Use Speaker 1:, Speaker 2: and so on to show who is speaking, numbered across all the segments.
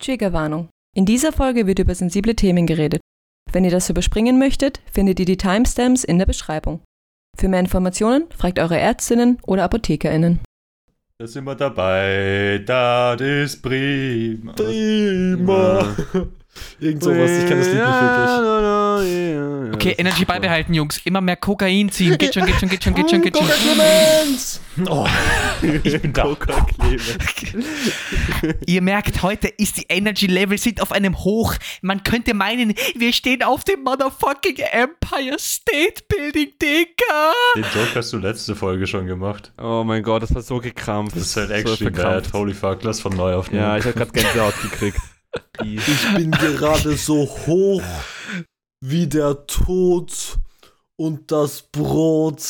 Speaker 1: Triggerwarnung. In dieser Folge wird über sensible Themen geredet. Wenn ihr das überspringen möchtet, findet ihr die Timestamps in der Beschreibung. Für mehr Informationen fragt eure Ärztinnen oder ApothekerInnen.
Speaker 2: Da sind wir dabei, das ist prima.
Speaker 3: Prima. Irgend sowas, ich kenne das Lied nicht wirklich.
Speaker 4: Okay, Energy beibehalten, Jungs. Immer mehr Kokain ziehen. Geht schon, geht schon, geht schon, geht schon, geht schon.
Speaker 3: Clemens!
Speaker 2: Oh, ich bin da.
Speaker 3: Coca.
Speaker 4: Ihr merkt, heute ist die Energy Level sind auf einem Hoch. Man könnte meinen, wir stehen auf dem motherfucking Empire State Building, Digga.
Speaker 2: Den Joke hast du letzte Folge schon gemacht.
Speaker 3: Oh mein Gott, das war so gekrampft.
Speaker 2: Das ist halt
Speaker 3: So
Speaker 2: actually
Speaker 3: verkrampft.
Speaker 2: bad. Holy fuck, lass von neu aufnehmen.
Speaker 3: Ja, ich habe gerade Gänsehaut gekriegt.
Speaker 5: Ich bin gerade so hoch wie der Tod und das Brot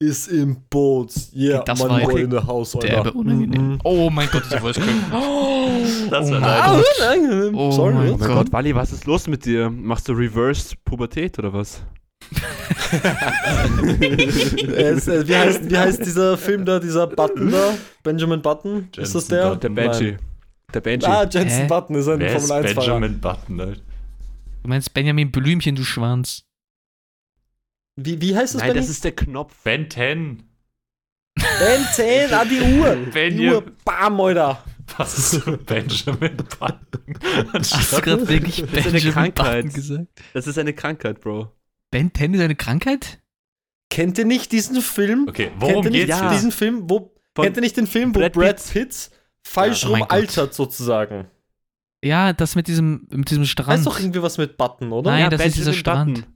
Speaker 5: ist im Boot. Yeah,
Speaker 4: Das
Speaker 5: man
Speaker 4: war ja
Speaker 5: in
Speaker 4: Derbe
Speaker 5: Alter.
Speaker 4: unangenehm. Oh mein Gott, dieser Voice Crack.
Speaker 2: das war
Speaker 5: unangenehm.
Speaker 4: Oh
Speaker 5: Sorry.
Speaker 4: mein
Speaker 3: Oh mein
Speaker 4: Gott.
Speaker 3: Gott, Wally, was ist los mit dir? Machst du Reverse Pubertät oder was?
Speaker 5: Es, äh, wie, heißt, wie heißt dieser Film da, dieser Button da? Benjamin Button? ist das
Speaker 2: Jensen
Speaker 5: der?
Speaker 2: Button.
Speaker 3: Der Banshee.
Speaker 5: Nein.
Speaker 3: Der Banshee.
Speaker 5: Ah, Jensen
Speaker 4: Hä?
Speaker 5: Button ist ein
Speaker 2: Wer ist
Speaker 5: Formel 1-Fahrer.
Speaker 2: Benjamin Button, Alter?
Speaker 4: Du meinst Benjamin Blümchen, du Schwanz.
Speaker 5: Wie, wie heißt das,
Speaker 3: Nein,
Speaker 5: Benny?
Speaker 3: das ist der Knopf.
Speaker 2: Ben 10.
Speaker 5: Ben 10, ah, die Uhr.
Speaker 2: Wenn
Speaker 5: die Uhr, bam, Alter.
Speaker 2: Was ist so Benjamin Button?
Speaker 4: Hast du gerade wirklich Benjamin
Speaker 3: Krankheit.
Speaker 4: Button gesagt?
Speaker 3: Das ist eine Krankheit, Bro.
Speaker 4: Ben 10 ist eine Krankheit?
Speaker 5: Kennt ihr nicht diesen Film?
Speaker 2: Okay, worum
Speaker 5: Kennt ihr nicht
Speaker 2: geht's
Speaker 3: Ja.
Speaker 5: diesen Film, wo
Speaker 3: Von
Speaker 5: kennt ihr nicht den Film, wo
Speaker 3: Brad
Speaker 5: Brad,
Speaker 3: Pitt?
Speaker 5: Falsch
Speaker 4: Ja, oh
Speaker 5: rum
Speaker 4: Gott.
Speaker 5: altert sozusagen?
Speaker 4: Ja, das mit diesem, mit diesem Strand.
Speaker 5: Heißt doch irgendwie was mit Button, oder?
Speaker 4: Nein, das ist dieser
Speaker 3: Benjamin
Speaker 4: Strand.
Speaker 3: Button.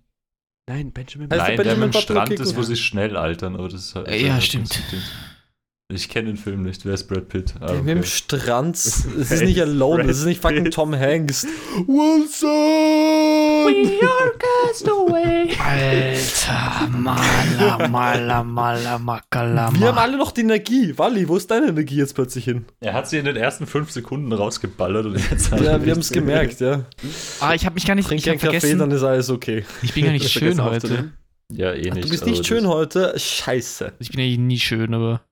Speaker 3: Nein, Benjamin
Speaker 5: Heißt
Speaker 3: Button.
Speaker 2: Nein, der
Speaker 5: Benjamin
Speaker 2: mit dem
Speaker 5: Button,
Speaker 2: Strand ist, wo sie schnell altern, aber das ist halt.
Speaker 4: Ja, stimmt.
Speaker 2: Ich kenne den Film nicht. Wer ist Brad Pitt? Ah,
Speaker 5: Der mit dem
Speaker 2: okay.
Speaker 5: Strand. Es ist nicht Alone, es ist nicht fucking
Speaker 3: Pitt.
Speaker 5: Tom Hanks. Wilson!
Speaker 4: Alter, mala, mala, mala, makala,
Speaker 5: Wir haben alle noch die Energie. Wally, wo ist deine Energie jetzt plötzlich hin?
Speaker 2: Er hat sie in den ersten fünf Sekunden rausgeballert und jetzt hat
Speaker 5: Ja, wir haben es gemerkt, ja.
Speaker 4: Ah, ich habe mich gar nicht,
Speaker 5: Trink
Speaker 4: ich
Speaker 5: einen Kaffee,
Speaker 4: vergessen,
Speaker 5: dann ist alles okay.
Speaker 4: ich bin gar nicht schön heute.
Speaker 2: Ja, eh nicht.
Speaker 5: Du bist nicht schön heute. Scheiße.
Speaker 4: Ich bin eigentlich nie schön, aber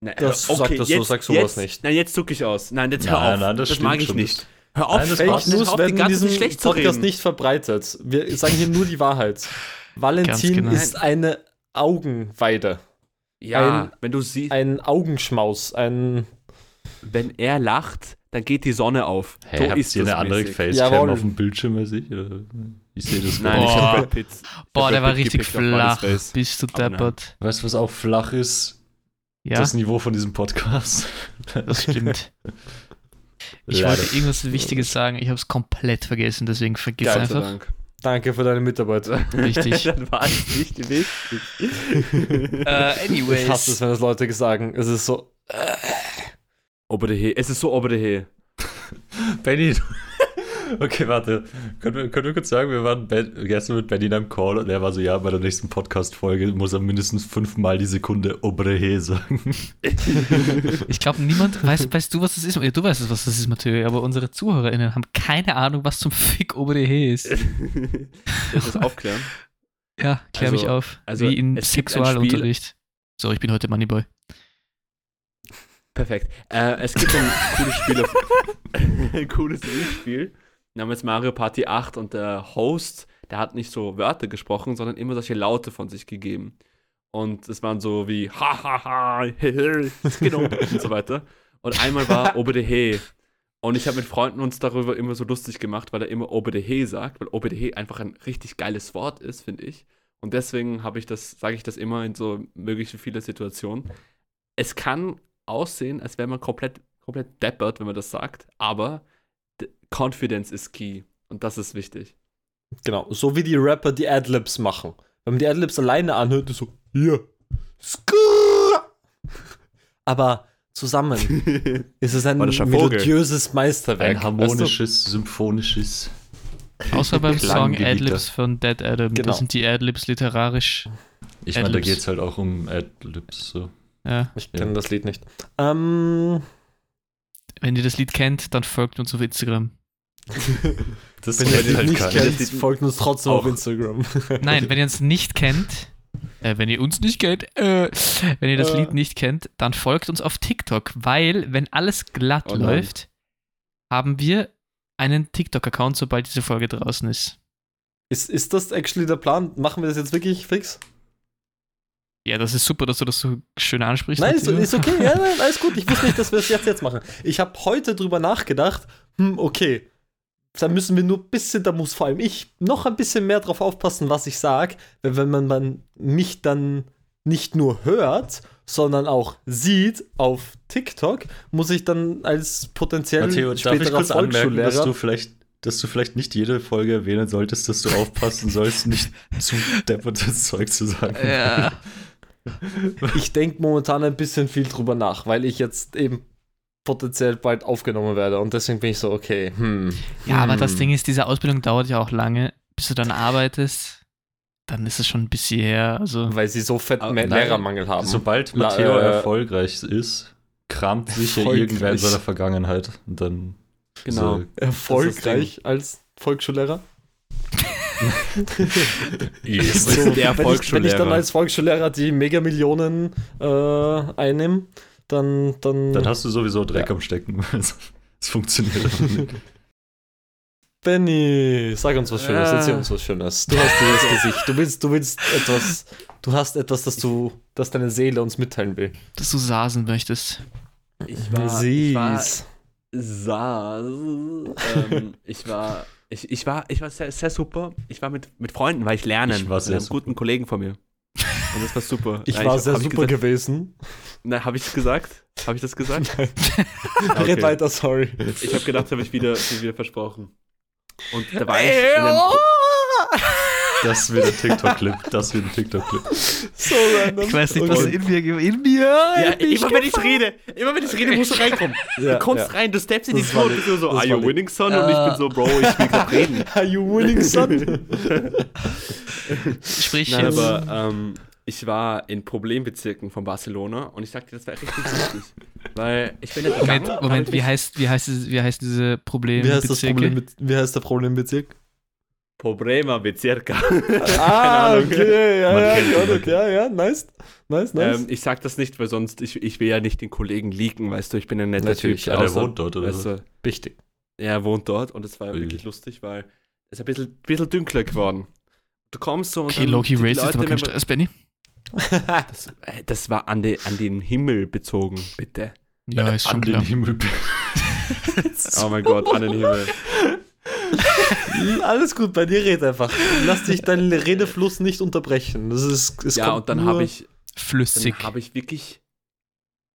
Speaker 3: Nein,
Speaker 5: Das- sag das so, sag sowas
Speaker 3: jetzt,
Speaker 5: nicht.
Speaker 3: Nein, jetzt zuck ich aus. Nein, jetzt
Speaker 2: Nein,
Speaker 3: hör auf.
Speaker 2: nein, das
Speaker 3: das mag ich
Speaker 2: schon.
Speaker 3: nicht. Hör auf,
Speaker 2: Nein, das
Speaker 3: Fake. News
Speaker 5: werden in diesem
Speaker 3: schlecht zu
Speaker 5: Podcast
Speaker 3: reden.
Speaker 5: nicht verbreitet. Wir sagen hier nur die Wahrheit. Valentin
Speaker 4: genau.
Speaker 5: ist eine Augenweide.
Speaker 3: Ja,
Speaker 5: Ein-
Speaker 3: wenn du siehst,
Speaker 5: Ein Augenschmaus. Ein.
Speaker 3: wenn er lacht, dann geht die Sonne auf.
Speaker 2: Hä,
Speaker 3: so
Speaker 2: habt
Speaker 3: ist
Speaker 2: ihr
Speaker 3: das
Speaker 2: eine andere. Facecam
Speaker 5: Jawohl.
Speaker 2: auf dem Bildschirm als ich? Oder? Ich sehe das
Speaker 3: Nein,
Speaker 2: gar
Speaker 3: ich
Speaker 2: nicht.
Speaker 4: Boah.
Speaker 3: hab Brad Pitt. Ich hab
Speaker 4: boah, der war richtig flach. Bist du deppert.
Speaker 2: Weißt du, was auch flach ist?
Speaker 4: Ja,
Speaker 2: Das Niveau von diesem Podcast.
Speaker 4: das stimmt. Ich
Speaker 2: Leider.
Speaker 4: wollte irgendwas Wichtiges sagen, ich habe es komplett vergessen, deswegen vergiss
Speaker 3: sei
Speaker 4: einfach.
Speaker 3: Dank.
Speaker 5: Danke für deine Mitarbeit.
Speaker 4: Richtig.
Speaker 3: Dann war es nicht wichtig.
Speaker 4: äh,
Speaker 5: Ich hasse es, wenn das Leute sagen. Es ist so.
Speaker 3: He. Es ist so ober der He.
Speaker 2: Benny. Okay, warte. Können wir, können wir kurz sagen, wir waren Ben, gestern mit Benny in einem Call und er war so, ja, bei der nächsten Podcast-Folge muss er mindestens fünfmal die Sekunde Obrehe sagen.
Speaker 4: Ich glaube, niemand weiß, weißt du, was das ist? Ja, du weißt es, was das ist, Mathieu, aber unsere ZuhörerInnen haben keine Ahnung, was zum Fick Oberhe ist.
Speaker 3: Soll ich das aufklären?
Speaker 4: Ja, klär mich
Speaker 3: Also-
Speaker 4: auf.
Speaker 3: also
Speaker 4: Wie in Sexualunterricht. So, ich bin heute Moneyboy.
Speaker 3: Perfekt. Äh, es gibt ein cooles Spiel, auf, ein cooles Spiel namens Mario Party 8 und der Host, der hat nicht so Wörter gesprochen, sondern immer solche Laute von sich gegeben. Und es waren so wie ha ha ha, he, he, genau und so weiter. Und einmal war Ober de He. Und ich habe mit Freunden uns darüber immer so lustig gemacht, weil er immer Ober de He sagt, weil Ober de He einfach ein richtig geiles Wort ist, finde ich. Und deswegen habe ich das, sage ich das immer in so möglich viele Situationen. Es kann aussehen, als wäre man komplett, komplett deppert, wenn man das sagt, aber Confidence ist key. Und das ist wichtig.
Speaker 5: Genau. So wie die Rapper die Adlibs machen. Wenn man die Adlibs alleine anhört, ist so. Hier. Skrrr. Aber zusammen ist es ein melodiöses Meisterwerk.
Speaker 2: Ein harmonisches, symphonisches.
Speaker 4: Außer beim Song. Adlibs von Dead Adam.
Speaker 5: Genau.
Speaker 4: Da sind die Adlibs literarisch.
Speaker 2: Ich meine, da geht es halt auch um Adlibs. So.
Speaker 4: Ja.
Speaker 5: Ich
Speaker 2: Ja.
Speaker 5: kenne das Lied nicht. Ähm,
Speaker 4: Wenn ihr das Lied kennt, dann folgt uns auf Instagram.
Speaker 2: Das
Speaker 5: wenn ihr das Lied
Speaker 2: halt
Speaker 5: nicht
Speaker 2: keiner.
Speaker 5: kennt, folgt uns trotzdem auf
Speaker 2: auch.
Speaker 5: Instagram.
Speaker 4: Nein, wenn ihr uns nicht kennt, äh, wenn ihr uns nicht kennt, äh, wenn ihr das
Speaker 5: Äh.
Speaker 4: Lied nicht kennt, dann folgt uns auf TikTok, weil wenn alles glatt
Speaker 3: Oh
Speaker 4: läuft, haben wir einen TikTok-Account, sobald diese Folge draußen ist.
Speaker 5: Ist, ist das actually der Plan? Machen wir das jetzt wirklich fix?
Speaker 4: Ja, das ist super, dass du das so schön ansprichst.
Speaker 5: Nein, ist, ist okay, ja, nein, alles gut. Ich wusste nicht, dass wir es jetzt, jetzt machen. Ich habe heute drüber nachgedacht, hm, okay, da müssen wir nur ein bisschen, da muss vor allem ich noch ein bisschen mehr drauf aufpassen, was ich sage, weil wenn man, man mich dann nicht nur hört, sondern auch sieht auf TikTok, muss ich dann als potenziell
Speaker 2: Matteo, darf ich
Speaker 5: späterer
Speaker 2: kurz anmerken, dass du vielleicht dass du vielleicht nicht jede Folge erwähnen solltest, dass du aufpassen sollst, nicht zu deppertes Zeug zu sagen.
Speaker 4: Ja.
Speaker 5: Ich denke momentan ein bisschen viel drüber nach, weil ich jetzt eben potenziell bald aufgenommen werde und deswegen bin ich so, okay, hm.
Speaker 4: ja, aber
Speaker 5: hm.
Speaker 4: das Ding ist, diese Ausbildung dauert ja auch lange, bis du dann arbeitest. Dann ist es schon ein bisschen her. Also,
Speaker 5: Weil sie so fetten
Speaker 2: Aber nein,
Speaker 5: Lehrermangel haben.
Speaker 2: Sobald
Speaker 5: La-
Speaker 2: Matteo
Speaker 5: äh,
Speaker 2: erfolgreich ist, kramt sicher
Speaker 5: erfolgreich.
Speaker 2: irgendwer in seiner Vergangenheit. Und dann
Speaker 3: Genau.
Speaker 2: So,
Speaker 5: erfolgreich als Volksschullehrer.
Speaker 2: yes.
Speaker 3: So, der
Speaker 5: wenn, ich, wenn ich dann als Volksschullehrer die Megamillionen äh, einnehme, dann, dann,
Speaker 2: Dann hast du sowieso Dreck
Speaker 5: Ja.
Speaker 2: am Stecken. Es funktioniert einfach nicht.
Speaker 5: Benny, sag uns was Schönes,
Speaker 3: Äh.
Speaker 5: erzähl uns was Schönes. Du hast dieses Gesicht, du willst, du willst etwas, du hast etwas, das du, das deine Seele uns mitteilen will.
Speaker 4: dass du sasen möchtest.
Speaker 3: Ich war, ich war saß, ähm, ich war, ich, ich war, ich war sehr, sehr super. Ich war mit, mit Freunden, weil ich lernen.
Speaker 2: Ich war
Speaker 3: mit
Speaker 2: sehr
Speaker 3: einem
Speaker 2: super.
Speaker 3: guten Kollegen von mir. Und das war super.
Speaker 5: Ich
Speaker 3: Ja,
Speaker 5: war
Speaker 3: hab-
Speaker 5: sehr
Speaker 3: ich
Speaker 5: super
Speaker 3: gesagt,
Speaker 5: gewesen.
Speaker 3: Na, habe ich es gesagt? Habe ich das gesagt?
Speaker 5: Red weiter, sorry.
Speaker 3: Ich habe gedacht, habe ich wieder, wieder versprochen. Und da war ich in einem,
Speaker 2: Das wird ein TikTok-Clip. Das wird ein TikTok-Clip.
Speaker 5: So random.
Speaker 4: Ich weiß nicht, was in mir, in mir.
Speaker 3: ja,
Speaker 4: in
Speaker 3: immer wenn ich rede, immer wenn ich rede, musst du reinkommen.
Speaker 5: Ja,
Speaker 3: du kommst
Speaker 5: ja.
Speaker 3: rein, du steppst in die Tür und bist nur so, are you winning, son? Und ich bin so, Bro, ich will gerade reden.
Speaker 5: Are you winning, son?
Speaker 4: Sprich
Speaker 3: Nein,
Speaker 4: jetzt.
Speaker 3: aber ähm, ich war in Problembezirken von Barcelona und ich sagte, das war richtig wichtig. Weil ich bin nicht
Speaker 4: Moment,
Speaker 3: gegangen,
Speaker 4: Moment wie heißt, wie heißt, es, wie heißt diese Probleme?
Speaker 5: Wie heißt, das Problem wie heißt der Problembezirk?
Speaker 3: Problema Bezirka.
Speaker 5: Ah, okay, ja, ja, it, ja, ja, nice. Nice, nice.
Speaker 3: ähm, ich sag das nicht, weil sonst, ich, ich will ja nicht den Kollegen leaken, weißt du, ich bin ein netter
Speaker 5: Natürlich,
Speaker 3: Typ.
Speaker 2: Ja, der
Speaker 3: außer-
Speaker 2: wohnt dort, oder
Speaker 3: weißt
Speaker 2: so.
Speaker 3: du,
Speaker 5: Wichtig.
Speaker 3: Er wohnt dort und es war
Speaker 2: Ui.
Speaker 3: wirklich lustig, weil es ist ein bisschen, bisschen dunkler geworden. Du kommst so und
Speaker 4: Okay,
Speaker 3: dann
Speaker 4: Loki
Speaker 3: die
Speaker 4: racist,
Speaker 3: Leute,
Speaker 4: aber kein Stress, Benny.
Speaker 3: Das, äh, das war an, de, an den Himmel bezogen, bitte.
Speaker 4: Ja, ist schon
Speaker 2: An den
Speaker 4: klar.
Speaker 2: Himmel.
Speaker 3: Oh mein Gott, an den Himmel.
Speaker 5: Alles gut, bei dir red einfach. Lass dich deinen Redefluss nicht unterbrechen. Das ist, es
Speaker 3: ja,
Speaker 5: kommt
Speaker 3: und dann habe ich,
Speaker 4: Flüssig.
Speaker 3: dann habe ich wirklich,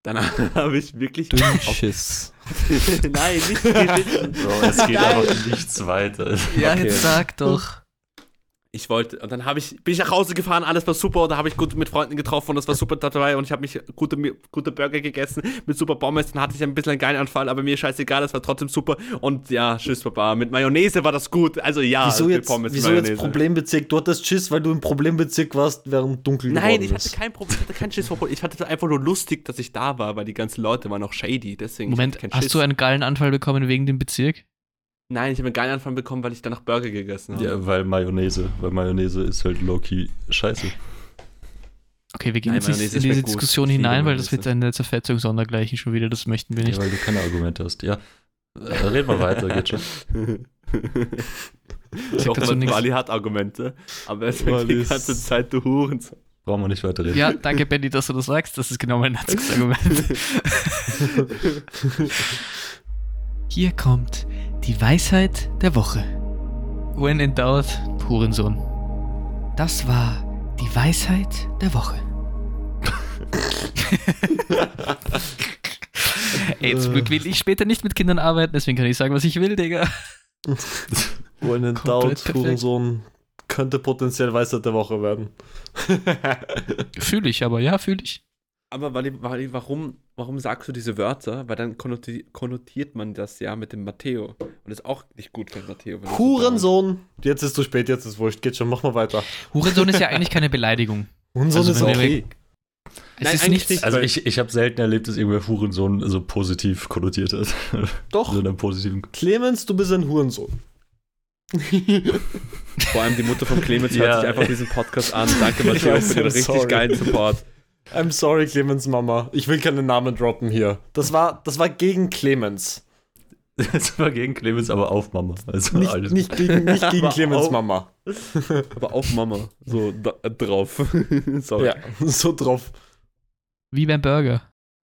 Speaker 3: dann habe ich wirklich,
Speaker 5: Dünnschiss.
Speaker 3: nein, nicht geschissen.
Speaker 2: Bro, es geht einfach nichts weiter.
Speaker 4: Ja,
Speaker 3: Okay.
Speaker 4: jetzt sag doch.
Speaker 3: Ich wollte, und dann habe ich, bin ich nach Hause gefahren, alles war super, und da habe ich gut mit Freunden getroffen und das war super dabei und ich habe mich gute, gute Burger gegessen mit super Pommes, dann hatte ich ein bisschen einen geilen Anfall, aber mir scheißegal, das war trotzdem super und ja, tschüss Papa, mit Mayonnaise war das gut, also ja,
Speaker 5: wieso
Speaker 3: mit
Speaker 5: jetzt,
Speaker 3: Pommes,
Speaker 5: wieso
Speaker 3: Mayonnaise.
Speaker 5: jetzt Problembezirk? Du hattest Schiss, weil du im Problembezirk warst, während dunkel
Speaker 3: Nein,
Speaker 5: geworden
Speaker 3: ich hatte kein Problem, ich hatte keinen Schiss vor ich hatte es einfach nur lustig, dass ich da war, weil die ganzen Leute waren auch shady, deswegen
Speaker 4: Moment, hast du einen geilen Anfall bekommen wegen dem Bezirk?
Speaker 3: Nein, ich habe einen geilen Anfall bekommen, weil ich danach Burger gegessen habe.
Speaker 2: Ja, weil Mayonnaise. Weil Mayonnaise ist halt low-key scheiße.
Speaker 4: Okay, wir gehen
Speaker 3: Nein,
Speaker 4: jetzt
Speaker 3: Mayonnaise
Speaker 4: in diese
Speaker 3: gut.
Speaker 4: Diskussion
Speaker 3: liebe
Speaker 4: hinein, weil das wird eine Zerfetzung sondergleichen schon wieder, das möchten wir
Speaker 2: Ja,
Speaker 4: nicht.
Speaker 2: weil du keine Argumente hast. Ja. Äh, Red mal weiter, geht schon.
Speaker 4: Ich sag dazu nichts.
Speaker 3: Wally hat Argumente, aber er sagt die ganze Zeit, du Hurensohn.
Speaker 2: Brauchen wir nicht weiter reden.
Speaker 4: Ja, danke, Benny, dass du das sagst. Das ist genau mein einziges Argument. Hier kommt die Weisheit der Woche. When in doubt, Hurensohn. Das war die Weisheit der Woche. Ey, zum Glück will ich später nicht mit Kindern arbeiten, deswegen kann ich sagen, was ich will, Digga.
Speaker 5: When in
Speaker 4: Komplett
Speaker 5: doubt,
Speaker 4: perfekt.
Speaker 5: Hurensohn könnte potenziell Weisheit der Woche werden.
Speaker 4: Fühle ich, aber ja, fühle ich.
Speaker 3: Aber Wally, Wally, warum, warum sagst du diese Wörter? Weil dann konnoti- konnotiert man das ja mit dem Matteo. Und das ist auch nicht gut für Matteo.
Speaker 5: Hurensohn! Jetzt ist zu spät, jetzt ist wurscht. Geht schon, mach mal weiter.
Speaker 4: Hurensohn ist ja eigentlich keine Beleidigung.
Speaker 5: Hurensohn
Speaker 4: Also
Speaker 5: ist okay.
Speaker 4: Es
Speaker 3: Nein,
Speaker 4: ist nichts.
Speaker 3: nicht.
Speaker 2: Also ich, ich habe selten erlebt, dass irgendwer Hurensohn so positiv konnotiert hat.
Speaker 5: Doch.
Speaker 2: So in einem positiven.
Speaker 5: Clemens, du bist ein Hurensohn.
Speaker 3: Vor allem die Mutter von Clemens
Speaker 2: Ja.
Speaker 3: hört sich einfach diesen Podcast an. Danke, Matteo, für den richtig
Speaker 5: sorry.
Speaker 3: geilen Support.
Speaker 5: I'm sorry, Clemens Mama. Ich will keinen Namen droppen hier. Das war, das war gegen Clemens.
Speaker 2: Das war gegen Clemens, aber auf Mama. Also
Speaker 5: Nicht,
Speaker 2: alles.
Speaker 5: nicht gegen, nicht gegen Clemens
Speaker 3: auch-
Speaker 5: Mama.
Speaker 3: Aber auf Mama. So da, äh, drauf. Sorry.
Speaker 5: Ja, so drauf.
Speaker 4: Wie beim Burger.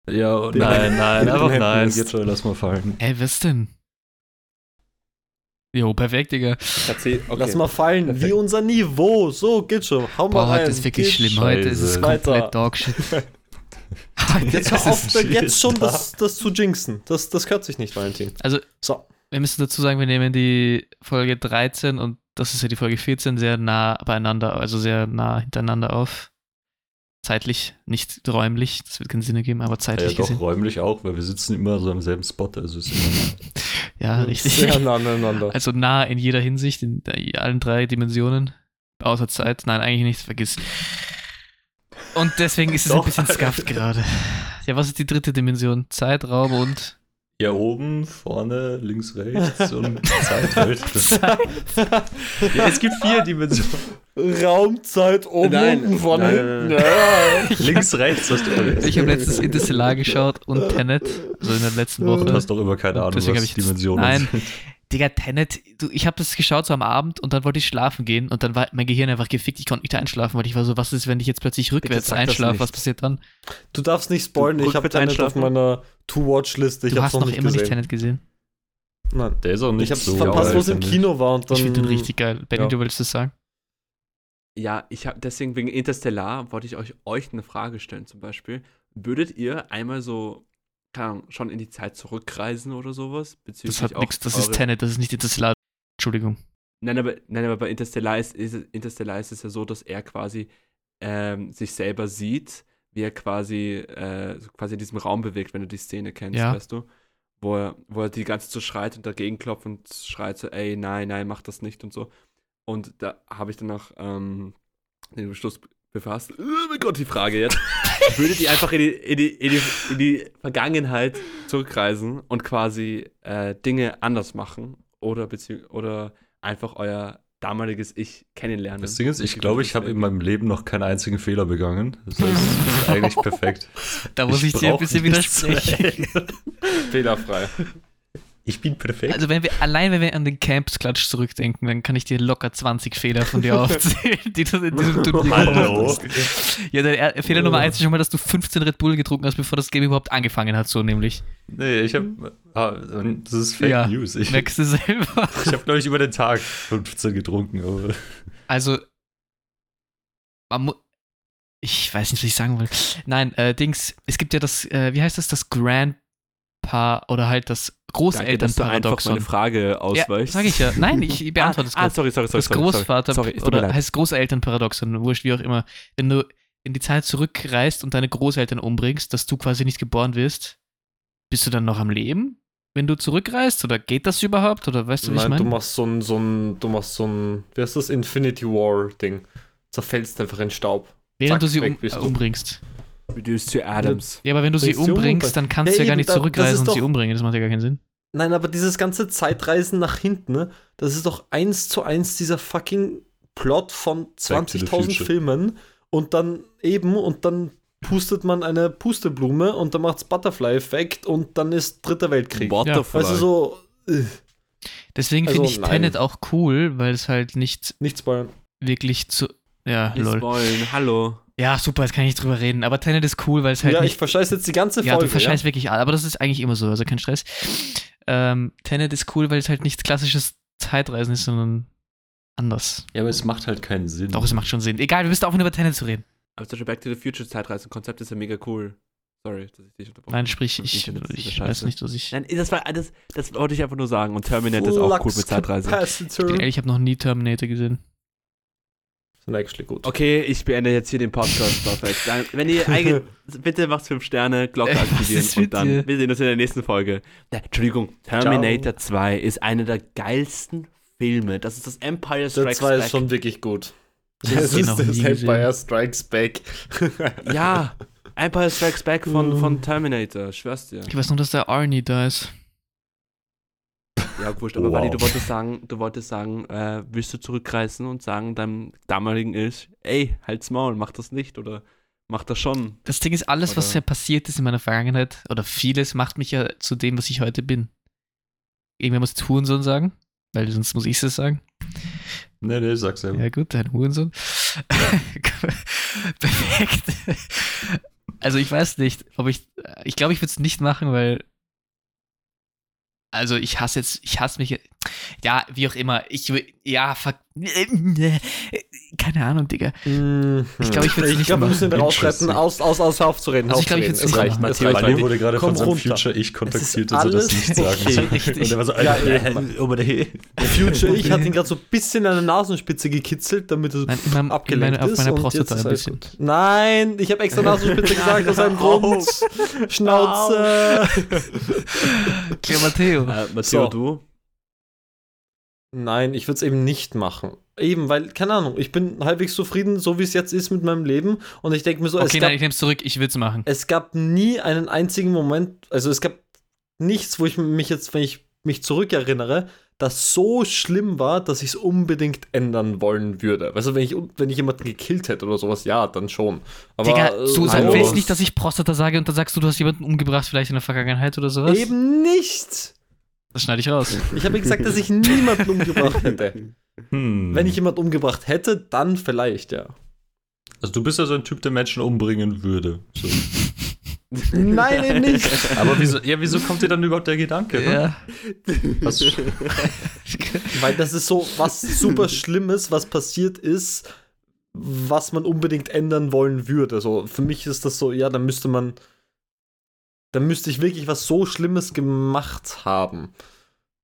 Speaker 2: Ja, nein, nein, einfach nein. Geht schon, lass mal fallen.
Speaker 4: Ey, was denn? Jo, perfekt, Digga.
Speaker 3: Okay.
Speaker 5: Lass mal fallen,
Speaker 2: Perfekt.
Speaker 5: wie unser Niveau. So, geht schon. Hau mal
Speaker 4: Boah,
Speaker 5: rein.
Speaker 4: heute ist wirklich
Speaker 5: Geht
Speaker 4: schlimm. Heute ist es
Speaker 2: Scheiße.
Speaker 5: Weiter.
Speaker 4: komplett Dogshit. Heute
Speaker 5: Jetzt
Speaker 4: ist
Speaker 5: hör
Speaker 4: es-
Speaker 5: auf, jetzt schon
Speaker 2: da.
Speaker 5: das, das zu jinxen. Das, das gehört sich nicht, Valentin.
Speaker 4: Also,
Speaker 5: So.
Speaker 4: wir müssen dazu sagen, wir nehmen die Folge 13 und das ist ja die Folge 14 sehr nah beieinander, also sehr nah hintereinander auf. Zeitlich, nicht räumlich, das wird keinen Sinn ergeben, aber
Speaker 2: Ja,
Speaker 4: zeitlich
Speaker 2: doch
Speaker 4: gesehen.
Speaker 2: räumlich auch, weil wir sitzen immer so am selben Spot. Also ist immer
Speaker 4: Ja, richtig.
Speaker 5: Sehr nah aneinander.
Speaker 4: Also nah in jeder Hinsicht, in allen drei Dimensionen. Außer Zeit. Nein, eigentlich nicht, vergiss. Und deswegen ist es ein
Speaker 2: Doch.
Speaker 4: bisschen scuffed gerade. Ja, was ist die dritte Dimension? Zeit, Raum und.
Speaker 2: Ja oben, vorne, links, rechts und Zeit halt. Ja, es gibt vier Dimensionen.
Speaker 5: Raumzeit oben,
Speaker 3: Nein,
Speaker 5: unten, vorne,
Speaker 3: nein,
Speaker 5: hinten.
Speaker 3: nein,
Speaker 5: Ja.
Speaker 2: links, rechts hast du alles.
Speaker 4: Ich habe letztens Interstellar geschaut und Tenet, also in der letzten Woche.
Speaker 2: Du hast doch immer keine Ahnung,
Speaker 4: deswegen
Speaker 2: was
Speaker 4: ich jetzt-
Speaker 2: Dimensionen
Speaker 4: Nein.
Speaker 2: sind.
Speaker 4: Digga, Tenet, du, ich habe das geschaut so am Abend und dann wollte ich schlafen gehen und dann war mein Gehirn einfach gefickt, ich konnte nicht einschlafen, weil ich war so, was ist, wenn ich jetzt plötzlich rückwärts einschlafe,
Speaker 3: nicht.
Speaker 4: was passiert dann?
Speaker 5: Du darfst nicht spoilen,
Speaker 3: Du
Speaker 5: ich habe Tenet auf meiner To-Watch-Liste. Ich
Speaker 4: du
Speaker 5: habe
Speaker 4: hast
Speaker 5: noch
Speaker 4: noch
Speaker 5: nicht
Speaker 4: immer nicht
Speaker 5: gesehen.
Speaker 4: Tenet gesehen.
Speaker 5: Nein.
Speaker 2: Der ist auch nicht
Speaker 5: Ich habe
Speaker 2: so
Speaker 5: verpasst,
Speaker 2: geil,
Speaker 5: wo es im
Speaker 2: ich.
Speaker 5: Kino war und dann.
Speaker 4: Ich finde den richtig geil. Benny,
Speaker 5: ja.
Speaker 4: du willst das sagen?
Speaker 3: Ja, ich habe deswegen wegen Interstellar wollte ich euch, euch eine Frage stellen zum Beispiel. Würdet ihr einmal so, Ahnung, schon in die Zeit zurückreisen oder sowas? Bezüglich
Speaker 4: Das hat
Speaker 3: auch
Speaker 4: nichts, das ist Tenet, das ist nicht Interstellar. Entschuldigung.
Speaker 3: Nein, aber, nein, aber bei Interstellar ist, ist, es- Interstellar ist es ja so, dass er quasi ähm, sich selber sieht, wie er quasi, äh, quasi in diesem Raum bewegt, wenn du die Szene kennst,
Speaker 4: Ja.
Speaker 3: weißt du? Wo er, wo er die ganze Zeit so schreit und dagegen klopft und schreit so, ey, nein, nein, mach das nicht und so. Und da habe ich danach ähm, den Beschluss befasst. Oh mein Gott, die Frage jetzt. Würdet ihr einfach in die, in die, in die, in die Vergangenheit zurückreisen und quasi äh, Dinge anders machen oder, oder einfach euer damaliges Ich kennenlernen?
Speaker 2: Das Ding ist, ich glaube, ich habe in meinem Leben noch keinen einzigen Fehler begangen. Das heißt, es ist eigentlich perfekt.
Speaker 4: Da muss ich, dir ein bisschen widersprechen.
Speaker 5: Fehlerfrei.
Speaker 2: Ich bin perfekt.
Speaker 4: Also wenn wir, allein wenn wir an den Campsklatsch zurückdenken, dann kann ich dir locker 20 Fehler von dir aufzählen, die du in diesem Turnier
Speaker 2: Hallo.
Speaker 4: gemacht hast. Ja, der er- Fehler Nummer eins ist schon mal, dass du 15 Red Bull getrunken hast, bevor das Game überhaupt angefangen hat, so nämlich.
Speaker 2: nee, ich habe. Ah, das ist Fake
Speaker 4: Ja,
Speaker 2: News. Ich,
Speaker 4: Merkst du selber?
Speaker 2: ich habe, glaube ich, über den Tag 15 getrunken. Aber
Speaker 4: Also, man mu- ich weiß nicht, was ich sagen will. Nein, äh, Dings, es gibt ja das, äh, wie heißt das, das Grandpa oder halt das
Speaker 3: Danke, dass
Speaker 4: Großelternparadoxon.
Speaker 3: meine Frage
Speaker 4: Ja,
Speaker 3: ausweichst.
Speaker 4: sag ich ja. Nein, ich beantworte es
Speaker 3: ah, ah, sorry, sorry, sorry.
Speaker 4: das
Speaker 3: sorry,
Speaker 4: Großvater
Speaker 3: sorry, sorry,
Speaker 4: oder heißt Großelternparadoxon, wurscht wie auch immer. Wenn du in die Zeit zurückreist und deine Großeltern umbringst, dass du quasi nicht geboren wirst, bist du dann noch am Leben? Wenn du zurückreist? Oder geht das überhaupt? Oder weißt du, wie ich
Speaker 5: Nein, du
Speaker 4: meine?
Speaker 5: machst so ein, so ein, du machst so ein, wie heißt das, Infinity War-Ding. Zerfällst einfach in Staub.
Speaker 4: Während
Speaker 5: zack,
Speaker 4: du sie um, äh,
Speaker 5: du.
Speaker 3: Reduced to Adams.
Speaker 4: Ja, aber wenn du sie
Speaker 5: Bringst sie um,
Speaker 4: umbringst, dann kannst
Speaker 5: Ja,
Speaker 4: du ja gar nicht
Speaker 5: da-
Speaker 4: zurückreisen und sie
Speaker 5: doch-
Speaker 4: umbringen. Das macht ja gar keinen Sinn.
Speaker 5: Nein, aber dieses ganze Zeitreisen nach hinten, ne, das ist doch eins zu eins dieser fucking Plot von
Speaker 2: Back to the
Speaker 5: 20.000
Speaker 2: Future.
Speaker 5: Filmen und dann eben und dann pustet man eine Pusteblume und dann macht's Butterfly-Effekt und dann ist Dritter Weltkrieg.
Speaker 3: Butterfly.
Speaker 5: Also so, äh,
Speaker 4: Deswegen
Speaker 5: Also,
Speaker 4: finde ich
Speaker 5: nein.
Speaker 4: Tenet auch cool, weil es halt nicht
Speaker 5: nichts spoilern.
Speaker 4: wirklich zu. Ja,
Speaker 3: Nicht
Speaker 4: lol.
Speaker 3: spoilen, hallo.
Speaker 4: Ja, super, jetzt kann ich nicht drüber reden. Aber Tenet ist cool, weil es halt
Speaker 5: ja, ich
Speaker 4: nicht.
Speaker 5: verscheiß jetzt die ganze
Speaker 4: Ja,
Speaker 5: Folge.
Speaker 4: du verscheißt wirklich alle, aber das ist eigentlich immer so, also kein Stress. Ähm, Tenet ist cool, weil es halt nichts klassisches Zeitreisen ist, sondern anders.
Speaker 2: ja, aber es macht halt keinen Sinn.
Speaker 4: Doch, es macht schon Sinn. Egal, wir müssen aufhören, über Tenet zu reden.
Speaker 3: Aber zum Beispiel Back to the Future Zeitreisen-Konzept ist ja mega cool. Sorry, dass ich dich unterbrochen
Speaker 4: Nein,
Speaker 3: habe.
Speaker 4: sprich,
Speaker 3: Das
Speaker 4: ich, ich
Speaker 3: scheiße.
Speaker 4: weiß nicht, was ich.
Speaker 3: Nein, das war das, das wollte ich einfach nur sagen. Und Terminator ist auch cool mit Zeitreisen.
Speaker 4: Ich bin
Speaker 5: Capacitor.
Speaker 4: ehrlich, ich habe noch nie Terminator gesehen.
Speaker 5: Sind actually gut.
Speaker 3: Okay, ich beende jetzt hier den Podcast. Perfekt. Dann, wenn ihr eigentlich, bitte macht 5 Sterne, Glocke
Speaker 4: Ey, was
Speaker 3: aktivieren und dann
Speaker 4: dir?
Speaker 3: wir sehen uns in der nächsten Folge. Ja, Entschuldigung, Terminator 2 ist einer der geilsten Filme. Das ist das Empire
Speaker 5: Der
Speaker 3: Strikes
Speaker 5: 2
Speaker 3: Back.
Speaker 5: ist schon wirklich gut. Das
Speaker 4: den
Speaker 5: ist das. Empire Strikes Back.
Speaker 3: Ja, Empire Strikes Back von, von Terminator, ich schwör's dir.
Speaker 4: Ich weiß nur, dass der Arnie da ist.
Speaker 3: Ja, wurscht, aber
Speaker 2: Wow.
Speaker 3: Wally, du wolltest sagen, du wolltest sagen, äh, willst du zurückreißen und sagen deinem damaligen Ich, ey, halt's Maul, mach das nicht oder mach das schon.
Speaker 4: Das Ding ist, alles, was
Speaker 3: Oder-
Speaker 4: ja passiert ist in meiner Vergangenheit, oder vieles, macht mich ja zu dem, was ich heute bin. irgendwer muss jetzt Hurensohn sagen, weil sonst muss ich es sagen.
Speaker 2: Nee, nee, sag's selber.
Speaker 4: Ja, gut, dein Hurensohn. Perfekt. Also, ich weiß nicht, ob ich. Ich glaube, ich würde es nicht machen, weil. Also, ich hasse jetzt. Ich hasse mich. Ja, wie auch immer. Ich will. Ja, fuck. Keine Ahnung, Digga. Ich glaube, ich würde es
Speaker 5: Ich
Speaker 4: nicht
Speaker 5: glaube, wir müssen
Speaker 4: machen.
Speaker 5: ihn rausschreiten. Aus, aus, aus, hör auf zu reden. hör
Speaker 4: Also ich glaube, ich würd's
Speaker 5: Es
Speaker 4: nicht
Speaker 5: reicht,
Speaker 4: machen.
Speaker 2: Matthias
Speaker 5: reicht.
Speaker 2: Manni wurde gerade von seinem. Future-Ich kontaktiert, dass er das
Speaker 5: ist
Speaker 2: nicht sagen soll.
Speaker 4: okay.
Speaker 2: Und er war so,
Speaker 5: Ja,
Speaker 2: äh.
Speaker 5: Der Future, ich hatte ihn gerade so ein bisschen an der Nasenspitze gekitzelt, damit er so
Speaker 4: Nein,
Speaker 5: abgelenkt
Speaker 4: meiner- auf
Speaker 5: ist.
Speaker 4: meiner
Speaker 5: und
Speaker 4: Prostata
Speaker 5: ist
Speaker 4: ein bisschen.
Speaker 5: gut. Nein, ich habe extra Nasenspitze gesagt, aus einem Grund. Schnauze.
Speaker 4: Ja, Matteo.
Speaker 3: Äh, Matteo,
Speaker 5: So.
Speaker 3: du?
Speaker 5: Nein, ich würde es eben nicht machen. Eben, weil, keine Ahnung, ich bin halbwegs zufrieden, so wie es jetzt ist mit meinem Leben. Und ich denke mir so,
Speaker 4: Okay,
Speaker 5: es,
Speaker 4: nein,
Speaker 5: gab,
Speaker 4: ich nehme es zurück. Ich würde es machen.
Speaker 5: es gab nie einen einzigen Moment, also es gab nichts, wo ich mich jetzt, wenn ich mich zurückerinnere, das so schlimm war, dass ich es unbedingt ändern wollen würde. Weißt du, wenn ich, wenn ich jemanden gekillt hätte oder sowas, ja, dann schon. Aber
Speaker 4: Digga,
Speaker 5: äh,
Speaker 4: du sag, willst nicht, dass ich Prostata sage und dann sagst du, du hast jemanden umgebracht, vielleicht in der Vergangenheit oder sowas?
Speaker 5: Eben nicht!
Speaker 4: Das schneide ich raus.
Speaker 5: Ich habe gesagt, dass ich niemanden umgebracht hätte.
Speaker 2: Hm.
Speaker 5: Wenn ich jemanden umgebracht hätte, dann vielleicht, ja.
Speaker 2: Also du bist ja so ein Typ, der Menschen umbringen würde. So.
Speaker 5: Nein, eben nicht.
Speaker 2: Aber wieso, ja, wieso kommt dir dann überhaupt der Gedanke?
Speaker 4: Ja.
Speaker 2: Was,
Speaker 5: Weil das ist so was super Schlimmes, was passiert ist, was man unbedingt ändern wollen würde. Also für mich ist das so, ja, dann müsste man, dann müsste ich wirklich was so Schlimmes gemacht haben,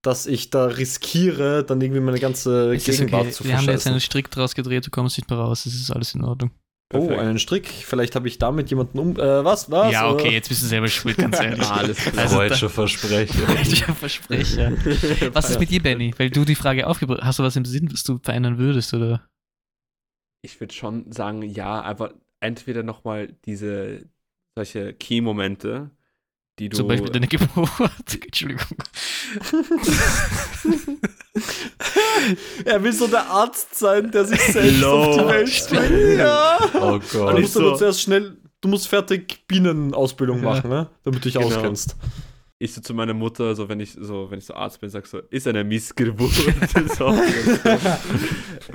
Speaker 5: dass ich da riskiere, dann irgendwie meine ganze
Speaker 4: Es
Speaker 5: Gegenwart
Speaker 4: okay.
Speaker 5: zu
Speaker 4: Wir haben jetzt einen. Strick draus gedreht, du kommst nicht mehr raus, es ist alles in Ordnung.
Speaker 5: Oh,
Speaker 3: Perfekt.
Speaker 5: einen Strick. Vielleicht habe ich damit jemanden um. Äh, was? Was?
Speaker 4: ja, okay, jetzt bist du selber schuld, ganz ehrlich.
Speaker 3: Alles.
Speaker 4: Also
Speaker 2: Freudscher Versprecher.
Speaker 4: Ich verspreche. Was ist mit dir, Benny? Weil du die Frage aufgebracht hast, du was im Sinn, was du verändern würdest, oder?
Speaker 3: Ich würde schon sagen, ja, aber entweder nochmal diese solche Key-Momente, die du.
Speaker 4: Zum Beispiel deine Geburt. Entschuldigung.
Speaker 5: er will so der Arzt sein, der sich selbst auf die Welt bringt. Ja.
Speaker 2: Oh
Speaker 5: Du
Speaker 2: Gott.
Speaker 3: nicht
Speaker 5: musst aber
Speaker 3: so.
Speaker 5: zuerst schnell, du musst fertig Bienenausbildung
Speaker 4: Ja.
Speaker 5: machen, ne? Damit du dich
Speaker 3: Genau.
Speaker 5: auskennst.
Speaker 3: ich so zu meiner Mutter, so wenn ich so, wenn ich so Arzt bin, sag so, ist eine Missgeburt. so.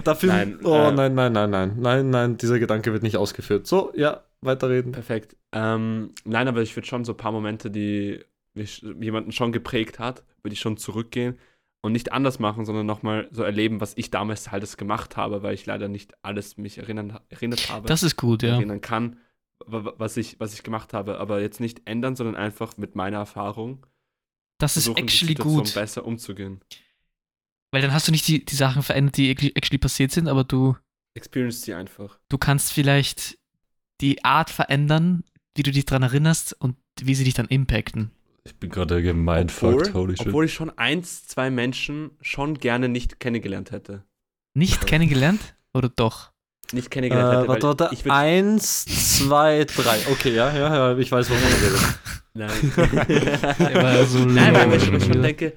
Speaker 5: Dafür.
Speaker 3: Nein,
Speaker 5: oh
Speaker 3: äh,
Speaker 5: nein, nein, nein, nein. Nein, nein, dieser Gedanke wird nicht ausgeführt. So, ja, weiterreden.
Speaker 3: Perfekt. Ähm, nein, aber ich würde schon so ein paar Momente, die mich jemanden schon geprägt hat, würde ich schon zurückgehen und nicht anders machen, sondern nochmal so erleben, was ich damals halt das gemacht habe, weil ich leider nicht alles mich erinnern, erinnert habe,
Speaker 4: Das ist gut, ja.
Speaker 3: erinnern kann, wa- wa- was ich, was ich gemacht habe. Aber jetzt nicht ändern, sondern einfach mit meiner Erfahrung
Speaker 4: Das ist actually gut.
Speaker 3: besser umzugehen.
Speaker 4: Weil dann hast du nicht die, die Sachen verändert, die actually actually passiert sind, aber du,
Speaker 3: Experience sie einfach.
Speaker 4: du kannst vielleicht die Art verändern, wie du dich dran erinnerst und wie sie dich dann impacten.
Speaker 2: Ich bin gerade gemindfuckt,
Speaker 3: Obwohl,
Speaker 2: holy shit.
Speaker 3: obwohl ich schon eins, zwei Menschen schon gerne nicht kennengelernt hätte.
Speaker 4: Nicht kennengelernt? Oder doch?
Speaker 3: Nicht
Speaker 5: Äh,
Speaker 3: kennengelernt hätte,
Speaker 5: warte, warte.
Speaker 3: ich
Speaker 5: Eins, zwei, drei. Okay, ja, ja, ja, ich weiß, wovon du redest.
Speaker 3: Nein.
Speaker 4: War so
Speaker 3: Nein, weil ich mir schon denke,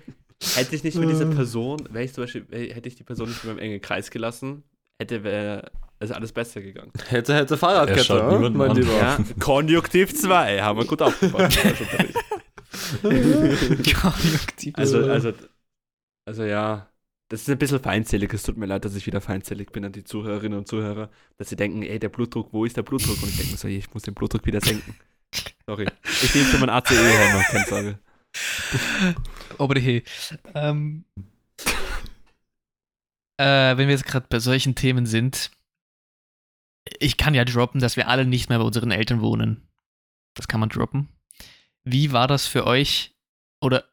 Speaker 3: hätte ich nicht mit dieser Person, wäre ich zum Beispiel, wär- hätte ich die Person nicht in meinem engen Kreis gelassen, hätte wäre es alles besser gegangen.
Speaker 5: Hätte, hätte
Speaker 2: Er
Speaker 5: Fahrradkette, ja, mein. Lieber.
Speaker 3: Ja, Konjunktiv 2, haben wir gut aufgepasst.
Speaker 4: Konjunktiv.
Speaker 3: also, also, also ja, das ist ein bisschen feindselig. Es tut mir leid, dass ich wieder feindselig bin an die Zuhörerinnen und Zuhörer, dass sie denken, ey, der Blutdruck, wo ist der Blutdruck? Und ich denke mir so, ich muss den Blutdruck wieder senken. Sorry. Ich nehme für mein ACE-Hämmer, keine Sorge.
Speaker 4: Aber hey. Ähm, äh, wenn wir jetzt gerade bei solchen Themen sind, ich kann ja droppen, dass wir alle nicht mehr bei unseren Eltern wohnen. Das kann man droppen. Wie war das für euch? Oder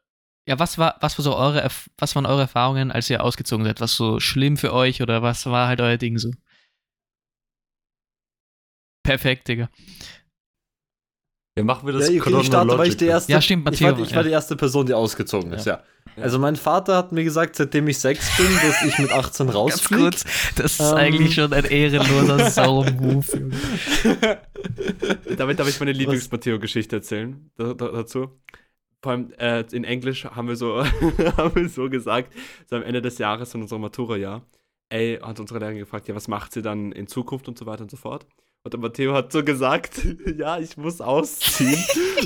Speaker 4: ja, was war, was war so eure, was waren eure Erfahrungen, als ihr ausgezogen seid? Was so schlimm für euch oder was war halt euer Ding so? Perfekt, Digga.
Speaker 2: Ja, machen wir
Speaker 5: Ja,
Speaker 2: das
Speaker 5: okay, ich starte, weil ich der erste,
Speaker 4: Ja, stimmt,
Speaker 5: ich war,
Speaker 4: Matteo,
Speaker 5: ich war
Speaker 4: ja.
Speaker 5: die erste Person, die ausgezogen ist, ja.
Speaker 3: Ja.
Speaker 5: Also mein Vater hat mir gesagt, seitdem ich sechs bin, dass ich mit 18
Speaker 4: Ganz
Speaker 5: rausfliege.
Speaker 4: kurz, das ist
Speaker 5: Ähm.
Speaker 4: eigentlich schon ein ehrenloser Sau-Move. Junge.
Speaker 3: Damit darf ich meine Lieblings-Matteo-Geschichte erzählen da, da, dazu. Vor allem äh, in Englisch haben wir so, haben wir so gesagt, so am Ende des Jahres in unserem Matura-Jahr, ey, hat unsere Lehrerin gefragt, ja, was macht sie dann in Zukunft und so weiter und so fort. Und der Matteo hat so gesagt, ja, ich muss ausziehen.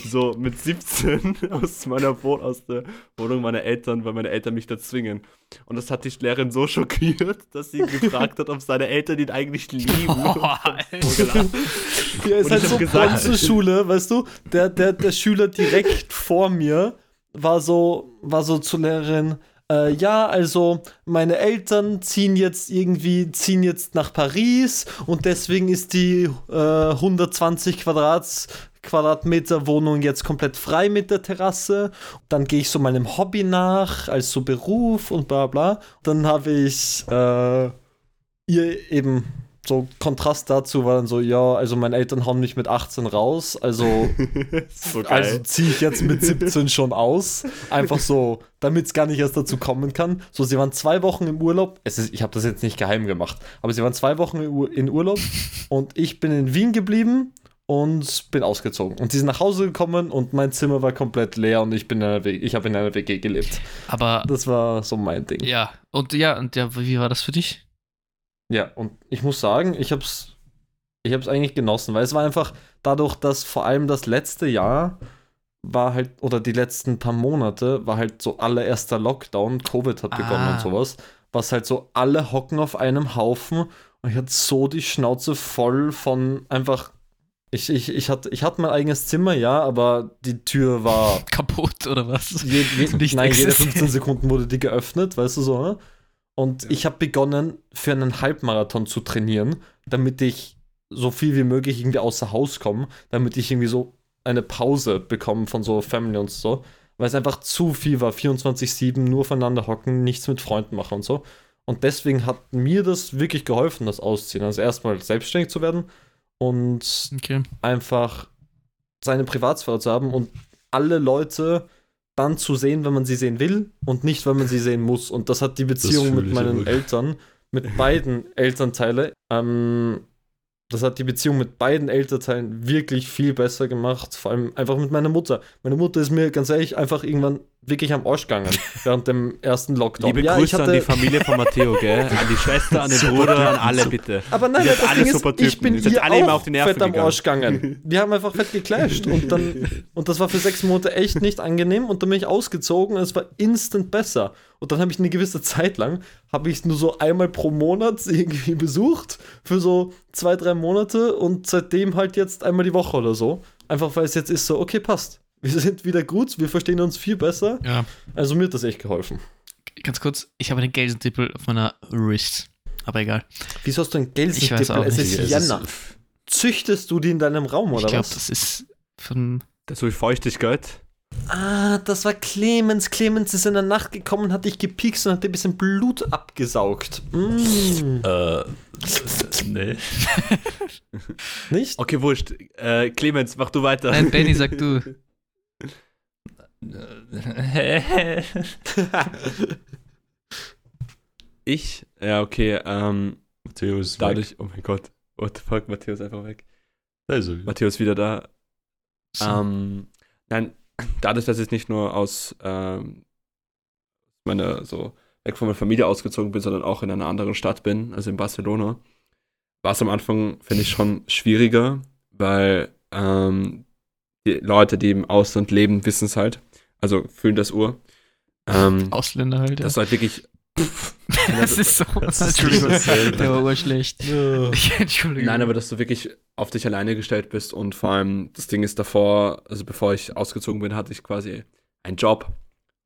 Speaker 3: so mit 17 aus meiner Wohnung, aus der Wohnung meiner Eltern, weil meine Eltern mich da zwingen. Und das hat die Lehrerin so schockiert, dass sie gefragt hat, ob seine Eltern ihn eigentlich lieben.
Speaker 4: Boah.
Speaker 5: Ja, ist halt so
Speaker 3: gesagt-
Speaker 5: Bronzeschule, weißt du? Der, der, der Schüler direkt vor mir war so, war so zur Lehrerin, äh, ja, also meine Eltern ziehen jetzt irgendwie, ziehen jetzt nach Paris und deswegen ist die äh, 120 Quadrat, Quadratmeter Wohnung jetzt komplett frei mit der Terrasse. Dann gehe ich so meinem Hobby nach, als so Beruf und bla bla. Dann habe ich äh, ihr eben so Kontrast dazu war dann so, ja, also meine Eltern hauen mich mit 18 raus, also,
Speaker 3: so
Speaker 5: also ziehe ich jetzt mit 17 schon aus. Einfach so, damit es gar nicht erst dazu kommen kann. So, sie waren zwei Wochen im Urlaub. Es ist, ich habe das jetzt nicht geheim gemacht, aber sie waren zwei Wochen in Ur- in Urlaub und ich bin in Wien geblieben und bin ausgezogen. Und sie sind nach Hause gekommen und mein Zimmer war komplett leer und ich bin in einer WG, ich habe in einer WG gelebt.
Speaker 4: Aber
Speaker 5: Das war so mein Ding.
Speaker 4: ja, und ja, und ja, wie war das für dich?
Speaker 5: Ja, und ich muss sagen, ich habe es ich hab's eigentlich genossen, weil es war einfach dadurch, dass vor allem das letzte Jahr war halt, oder die letzten paar Monate, war halt so allererster Lockdown, Covid hat begonnen
Speaker 4: Ah.
Speaker 5: und sowas, was halt so alle hocken auf einem Haufen und ich hatte so die Schnauze voll von einfach, ich, ich, ich, hatte, ich hatte mein eigenes Zimmer, ja, aber die Tür war
Speaker 4: Kaputt oder was?
Speaker 5: je, je,
Speaker 4: Nicht
Speaker 5: nein, jede
Speaker 4: existent.
Speaker 5: 15 Sekunden wurde die geöffnet, weißt du so, ne? Und ich habe begonnen, für einen Halbmarathon zu trainieren, damit ich so viel wie möglich irgendwie außer Haus komme, damit ich irgendwie so eine Pause bekomme von so Family und so, weil es einfach zu viel war, 24-7 nur aufeinander hocken, nichts mit Freunden machen und so. Und deswegen hat mir das wirklich geholfen, das Ausziehen. Also erstmal selbstständig zu werden und
Speaker 4: Okay.
Speaker 5: einfach seine Privatsphäre zu haben und alle Leute dann zu sehen, wenn man sie sehen will und nicht, wenn man sie sehen muss. Und das hat die Beziehung mit meinen. Eltern, mit beiden Elternteile, ähm, das hat die Beziehung mit beiden Elternteilen wirklich viel besser gemacht. Vor allem einfach mit meiner Mutter. Meine Mutter ist mir ganz ehrlich einfach irgendwann wirklich am Arsch gegangen während dem ersten Lockdown.
Speaker 3: Liebe
Speaker 5: Ja, ich
Speaker 3: Grüße an die Familie von Matteo, gell? An die Schwester, an den Bruder, an alle bitte.
Speaker 5: Aber nein, das
Speaker 3: alle
Speaker 5: Ding ist,
Speaker 3: super
Speaker 5: ich bin
Speaker 3: Ihr alle immer auf die Nerven
Speaker 5: fett am
Speaker 3: gegangen.
Speaker 5: Arsch gegangen. Wir haben einfach fett geclasht und dann und das war für sechs Monate echt nicht angenehm und dann bin ich ausgezogen und es war instant besser. Und dann habe ich eine gewisse Zeit lang, habe ich nur so einmal pro Monat irgendwie besucht für so zwei, drei Monate und seitdem halt jetzt einmal die Woche oder so. Einfach weil es jetzt ist so, okay, passt. Wir sind wieder gut, wir verstehen uns viel besser.
Speaker 4: Ja,
Speaker 5: Also mir hat das echt geholfen.
Speaker 4: ganz kurz, ich habe einen Gelsentippel auf meiner Wrist. Aber egal.
Speaker 5: Wieso hast du ein
Speaker 4: Ich weiß auch
Speaker 5: Es
Speaker 4: nicht.
Speaker 5: ist Jänner. Züchtest du die in deinem Raum
Speaker 4: Ich
Speaker 5: oder
Speaker 4: glaube,
Speaker 5: was?
Speaker 4: das ist von.
Speaker 3: Das ist so die Feuchtigkeit.
Speaker 5: Ah, das war Clemens. Clemens ist in der Nacht gekommen, hat dich gepiekst und hat dir ein bisschen Blut abgesaugt. Mm.
Speaker 2: Äh, nee.
Speaker 5: Nicht?
Speaker 3: Okay, wurscht. Äh, Clemens, mach du weiter.
Speaker 4: Nein, Benny, sag du.
Speaker 3: Ich? Ja, okay. Ähm,
Speaker 2: Matthäus,
Speaker 3: dadurch, oh mein Gott. What the fuck, Matteo ist einfach weg.
Speaker 2: Also,
Speaker 3: Matteo ist wieder da.
Speaker 4: So.
Speaker 3: Ähm, nein, dadurch, dass ich nicht nur aus ähm, meiner, so weg von meiner Familie ausgezogen bin, sondern auch in einer anderen Stadt bin, also in Barcelona, war es am Anfang, finde ich, schon schwieriger, weil ähm, die Leute, die im Ausland leben, wissen es halt. Also fühlen das Uhr. Ähm,
Speaker 4: Ausländer halt. Ja.
Speaker 3: das ist halt wirklich.
Speaker 4: Das ist so.
Speaker 2: Das ist
Speaker 4: Entschuldigung,
Speaker 2: dasselbe.
Speaker 4: der war urschlecht. Entschuldigung.
Speaker 3: Nein, aber dass du wirklich auf dich alleine gestellt bist und vor allem das Ding ist davor, also bevor ich ausgezogen bin, hatte ich quasi einen Job,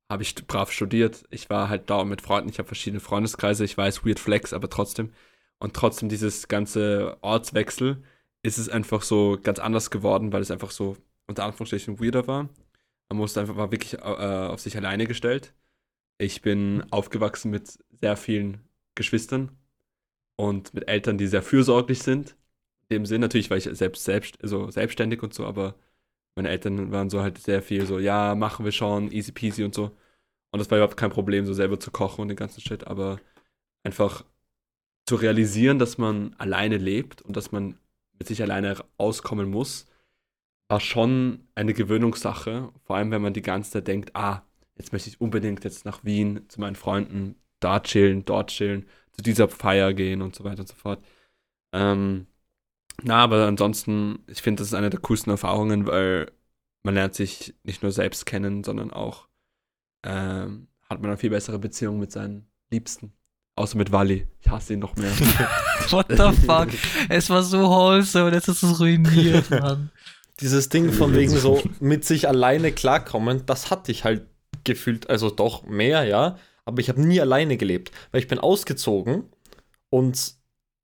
Speaker 3: habe ich brav studiert. Ich war halt da mit Freunden, ich habe verschiedene Freundeskreise, ich weiß, weird flex, aber trotzdem. Und trotzdem dieses ganze Ortswechsel ist es einfach so ganz anders geworden, weil es einfach so unter Anführungsstrichen weirder war. Man musste einfach, war wirklich äh, auf sich alleine gestellt. Ich bin aufgewachsen mit sehr vielen Geschwistern und mit Eltern, die sehr fürsorglich sind. In dem Sinn natürlich, weil ich selbst, selbst also selbstständig und so, aber meine Eltern waren so halt sehr viel so, ja, machen wir schon, easy peasy und so. Und das war überhaupt kein Problem, so selber zu kochen und den ganzen Shit, aber einfach zu realisieren, dass man alleine lebt und dass man mit sich alleine auskommen muss, war schon eine Gewöhnungssache. Vor allem, wenn man die ganze Zeit denkt, ah, jetzt möchte ich unbedingt jetzt nach Wien zu meinen Freunden, da chillen, dort chillen, zu dieser Feier gehen und so weiter und so fort. Ähm, Na, aber ansonsten, ich finde, das ist eine der coolsten Erfahrungen, weil man lernt sich nicht nur selbst kennen, sondern auch ähm, hat man eine viel bessere Beziehung mit seinen Liebsten. Außer mit Wally. Ich hasse ihn noch mehr.
Speaker 4: What the fuck? es war so wholesome und jetzt ist es ruiniert, Mann.
Speaker 5: Dieses Ding von wegen so mit sich alleine klarkommen, das hatte ich halt gefühlt, also doch mehr, ja. Aber ich habe nie alleine gelebt, weil ich bin ausgezogen und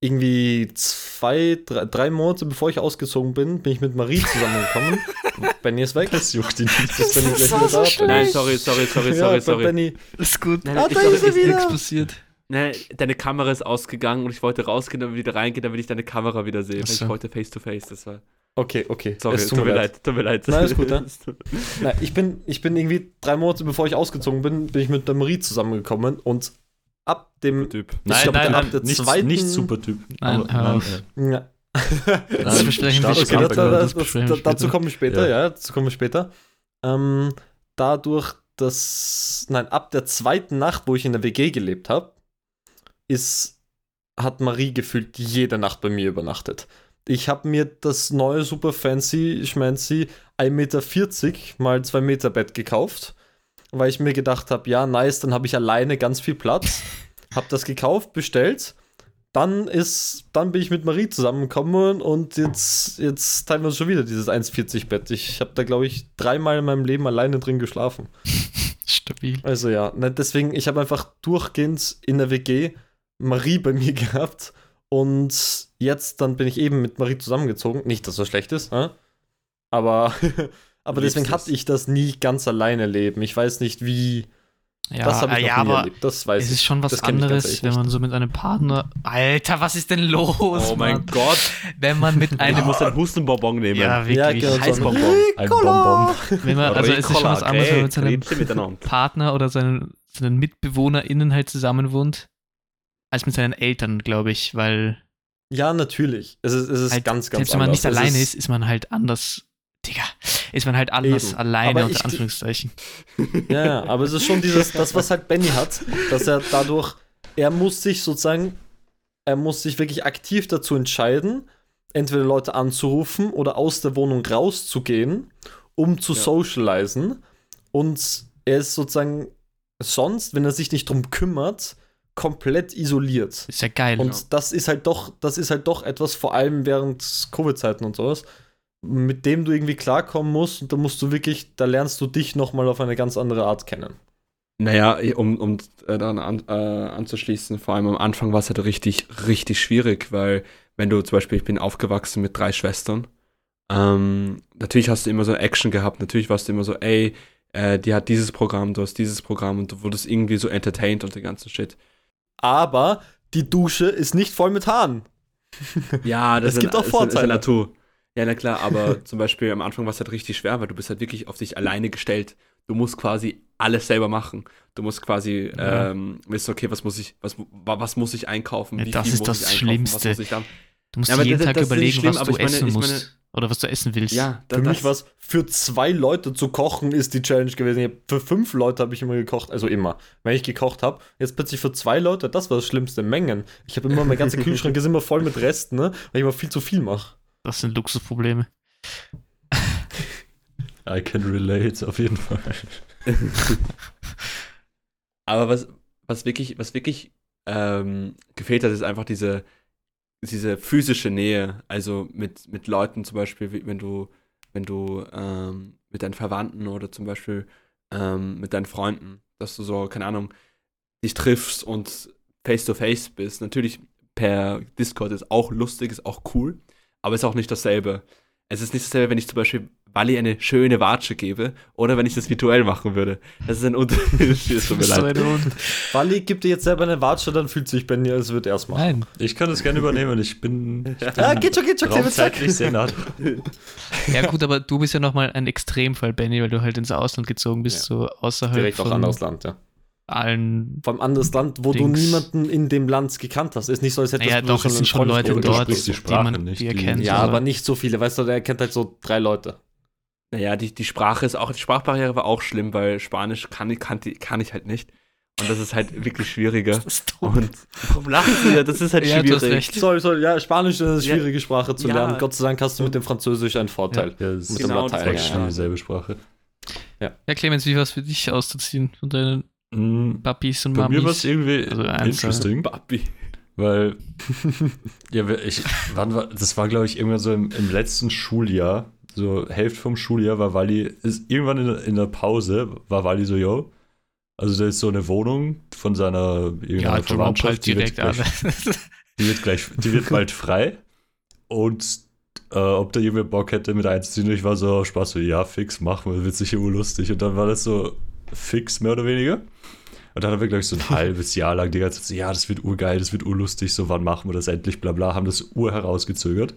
Speaker 5: irgendwie zwei, drei, drei Monate bevor ich ausgezogen bin, bin ich mit Marie zusammengekommen. Benny ist weg.
Speaker 2: Das juckt ihn nicht.
Speaker 5: Das
Speaker 4: Das
Speaker 5: wieder
Speaker 4: so
Speaker 5: da.
Speaker 4: schlimm.
Speaker 3: Nein, sorry, sorry, sorry, sorry,
Speaker 5: ja,
Speaker 3: sorry.
Speaker 5: Benny.
Speaker 4: Ist gut.
Speaker 3: Nein,
Speaker 5: Ah,
Speaker 3: ich
Speaker 5: da ist
Speaker 3: ich-
Speaker 5: wieder.
Speaker 4: Nichts passiert.
Speaker 3: Nein, deine Kamera ist ausgegangen und ich wollte rausgehen, dann wieder reingehen, damit ich deine Kamera wieder sehe.
Speaker 4: So.
Speaker 3: ich wollte face to face. Das war.
Speaker 5: Okay, okay.
Speaker 3: Sorry,
Speaker 5: Es
Speaker 3: tut, mir leid. tut mir leid.
Speaker 5: Nein, ist gut, ja. Na, ich, bin, ich bin irgendwie drei Monate bevor ich ausgezogen bin, bin ich mit der Marie zusammengekommen und ab dem.
Speaker 3: Typ.
Speaker 2: Nein,
Speaker 5: glaub,
Speaker 2: nein,
Speaker 5: ab
Speaker 2: nein,
Speaker 5: der
Speaker 2: nicht,
Speaker 5: zweiten-
Speaker 2: nicht super Typ.
Speaker 4: Nein,
Speaker 2: Aber-
Speaker 5: Ja,
Speaker 4: Das
Speaker 2: nein,
Speaker 4: besprechen wir
Speaker 5: okay,
Speaker 4: später.
Speaker 5: das, das,
Speaker 4: das
Speaker 5: das,
Speaker 4: besprechen wir
Speaker 5: das, dazu kommen wir später,
Speaker 2: Ja.
Speaker 5: ja, dazu kommen wir später. Ähm, dadurch, dass, nein, ab der zweiten Nacht, wo ich in der WG gelebt habe, ist, hat Marie gefühlt jede Nacht bei mir übernachtet. Ich habe mir das neue super fancy, schmancy 1,40 Meter mal 2 Meter Bett gekauft, weil ich mir gedacht habe, ja, nice, dann habe ich alleine ganz viel Platz. hab das gekauft, bestellt. Dann ist, dann bin ich mit Marie zusammengekommen und jetzt, jetzt teilen wir uns schon wieder dieses 1,40 Bett. Ich habe da, glaube ich, dreimal in meinem Leben alleine drin geschlafen.
Speaker 4: Stabil.
Speaker 5: Also ja, ne, deswegen, ich habe einfach durchgehend in der WG Marie bei mir gehabt und jetzt dann bin ich eben mit Marie zusammengezogen. Nicht, dass das schlecht ist, ne? aber, aber
Speaker 3: liebst
Speaker 5: deswegen
Speaker 3: es.
Speaker 5: hatte ich das nie ganz alleine leben. Ich weiß nicht, wie.
Speaker 4: Ja,
Speaker 5: das habe ich noch
Speaker 4: ja
Speaker 5: nie
Speaker 4: aber
Speaker 5: erlebt. Das weiß
Speaker 4: es
Speaker 5: ich.
Speaker 4: ist schon was anderes, wenn man so mit einem Partner. Alter, was ist denn los?
Speaker 3: Oh mein
Speaker 4: Mann?
Speaker 3: Gott.
Speaker 4: Wenn man mit
Speaker 3: Du
Speaker 4: einem.
Speaker 3: musst einen Hustenbonbon nehmen.
Speaker 4: ja, wirklich.
Speaker 5: Ja, genau, so ein
Speaker 2: Bonbon.
Speaker 4: wenn man, also es ist schon was anderes, wenn man mit seinem. Partner oder seinen, seinen MitbewohnerInnen halt zusammen wohnt, als mit seinen Eltern, glaube ich, weil
Speaker 5: Ja, natürlich. Es ist, es ist
Speaker 4: halt,
Speaker 5: ganz, ganz
Speaker 4: selbst wenn man
Speaker 5: anders.
Speaker 4: nicht alleine ist, ist man halt anders. Digga, ist man halt anders
Speaker 5: Eben.
Speaker 4: alleine
Speaker 5: Aber
Speaker 4: unter
Speaker 5: ich-
Speaker 4: Anführungszeichen.
Speaker 5: Ja, ja, aber es ist schon dieses, das, was halt Benny hat, dass er dadurch, er muss sich sozusagen, er muss sich wirklich aktiv dazu entscheiden, entweder Leute anzurufen oder aus der Wohnung rauszugehen, um zu
Speaker 3: Ja.
Speaker 5: socialisen. Und er ist sozusagen sonst, wenn er sich nicht drum kümmert, komplett isoliert.
Speaker 4: Ist ja geil.
Speaker 5: Und das ist halt doch, das ist halt doch etwas, vor allem während Covid-Zeiten und sowas, mit dem du irgendwie klarkommen musst und da musst du wirklich, da lernst du dich nochmal auf eine ganz andere Art kennen.
Speaker 3: Naja, um, um äh, daran an, äh, anzuschließen, vor allem am Anfang war es halt richtig, richtig schwierig, weil wenn du zum Beispiel, ich bin aufgewachsen mit drei Schwestern, ähm, natürlich hast du immer so Action gehabt, natürlich warst du immer so, ey, äh, die hat dieses Programm, du hast dieses Programm und du wurdest irgendwie so entertained und den ganzen Shit.
Speaker 5: Aber die Dusche ist nicht voll mit Haaren.
Speaker 3: Ja, das
Speaker 5: Es gibt auch
Speaker 3: ist, Ist, ist
Speaker 5: Vorteile.
Speaker 3: ja Natur. Ja, na klar, aber zum Beispiel am Anfang war es halt richtig schwer, weil du bist halt wirklich auf dich alleine gestellt. Du musst quasi alles selber machen. Du musst quasi
Speaker 4: Ja.
Speaker 3: ähm, wissen, okay, was muss ich, was, was muss ich einkaufen?
Speaker 4: Ja, das
Speaker 3: viel
Speaker 4: ist
Speaker 3: muss
Speaker 4: das
Speaker 3: ich einkaufen,
Speaker 4: Schlimmste.
Speaker 3: Was muss ich dann?
Speaker 4: Du musst
Speaker 3: Ja,
Speaker 4: jeden
Speaker 3: das-
Speaker 4: Tag
Speaker 3: das
Speaker 4: überlegen,
Speaker 3: schlimm,
Speaker 4: was
Speaker 3: aber
Speaker 4: du
Speaker 3: ich meine-
Speaker 4: essen
Speaker 3: ich
Speaker 4: musst. Oder was du essen willst.
Speaker 3: Ja, da,
Speaker 5: Für mich was für zwei Leute zu kochen ist die Challenge gewesen. Hab- Für fünf Leute habe ich immer gekocht, also immer. Wenn ich gekocht habe, jetzt plötzlich für zwei Leute, das war das schlimmste Mengen. Ich habe immer, mein ganzer Kühlschrank ist immer voll mit Resten, ne? weil ich immer viel zu viel mache.
Speaker 4: Das sind Luxusprobleme.
Speaker 2: I can relate, auf jeden Fall.
Speaker 3: Aber was, was wirklich, was wirklich ähm, gefehlt hat, ist einfach diese, diese physische Nähe. Also mit, mit Leuten zum Beispiel, wenn du, wenn du ähm, mit deinen Verwandten oder zum Beispiel ähm, mit deinen Freunden, dass du so, keine Ahnung, dich triffst und face to face bist. Natürlich per Discord ist auch lustig, ist auch cool, aber ist auch nicht dasselbe. Es ist nicht dasselbe, wenn ich zum Beispiel Wally eine schöne Watsche gebe oder wenn ich das virtuell machen würde. Das ist ein Unterschied. Tut mir
Speaker 4: So
Speaker 3: leid.
Speaker 5: Wally gibt dir jetzt selber eine Watsche, dann fühlt sich Benny, als würde er es machen.
Speaker 4: Nein.
Speaker 2: Ich kann das gerne übernehmen. Ich bin, ich
Speaker 5: Ja, geht schon, geht schon,
Speaker 2: raumzeitlich sehr nah.
Speaker 4: Ja gut, aber du bist ja nochmal ein Extremfall, Benny, weil du halt ins Ausland gezogen bist,
Speaker 5: Ja.
Speaker 4: so außerhalb
Speaker 5: Direkt auch
Speaker 4: von
Speaker 5: anderes Land, ja.
Speaker 4: allen.
Speaker 5: Vor allem anderes Land, wo
Speaker 4: Dings.
Speaker 5: du niemanden in dem Land gekannt hast. Ist nicht so, als hättest
Speaker 4: Naja,
Speaker 5: du
Speaker 4: doch,
Speaker 5: schon
Speaker 4: es sind schon Leute dort,
Speaker 2: die
Speaker 4: man
Speaker 2: nicht,
Speaker 4: die
Speaker 2: die-
Speaker 4: erkennt.
Speaker 5: Ja,
Speaker 4: oder?
Speaker 5: aber nicht so viele. Weißt du, der kennt halt so drei Leute.
Speaker 3: Naja, die, die Sprache ist auch, die Sprachbarriere war auch schlimm, weil Spanisch kann, ich- kann, die- kann ich halt nicht. Und das ist halt wirklich schwieriger. Und warum lachst du ja? Das ist halt
Speaker 4: Ja, du hast
Speaker 3: schwierig.
Speaker 4: recht.
Speaker 5: Sorry, sorry, ja, Spanisch ist eine
Speaker 3: Ja.
Speaker 5: schwierige Sprache zu
Speaker 3: Ja.
Speaker 5: lernen. Gott sei Dank hast du mit dem Französisch einen Vorteil.
Speaker 2: Ja, das ist
Speaker 5: Mit dem
Speaker 3: Genau,
Speaker 5: Latein.
Speaker 3: das
Speaker 2: fast
Speaker 3: ja.
Speaker 2: schon dieselbe Sprache.
Speaker 4: Ja, Clemens, wie war es für dich auszuziehen von deinen
Speaker 2: Mm,
Speaker 4: Papis und
Speaker 2: Bei mir war
Speaker 4: Mamis?
Speaker 2: es irgendwie
Speaker 4: Also
Speaker 2: interesting,
Speaker 3: Papi.
Speaker 2: weil ja, ich, wann war, das war glaube ich irgendwann so im, im letzten Schuljahr, so Hälfte vom Schuljahr war Wally, ist irgendwann in, der- in der Pause war Wally so, yo, also da ist so eine Wohnung von seiner irgendeiner
Speaker 4: ja,
Speaker 2: Verwandtschaft,
Speaker 4: halt
Speaker 2: die wird gleich Die wird gleich, die wird bald frei. Und äh, ob da irgendwer Bock hätte mit einzuziehen, ich war so Spaß, so, ja, fix, machen wir, wird sicher urlustig. Und dann war das so fix, mehr oder weniger. Und dann haben wir, glaube ich, so ein halbes Jahr lang die ganze Zeit so, ja, das wird urgeil, das wird urlustig, so, wann machen wir das endlich, bla bla, haben das ur herausgezögert.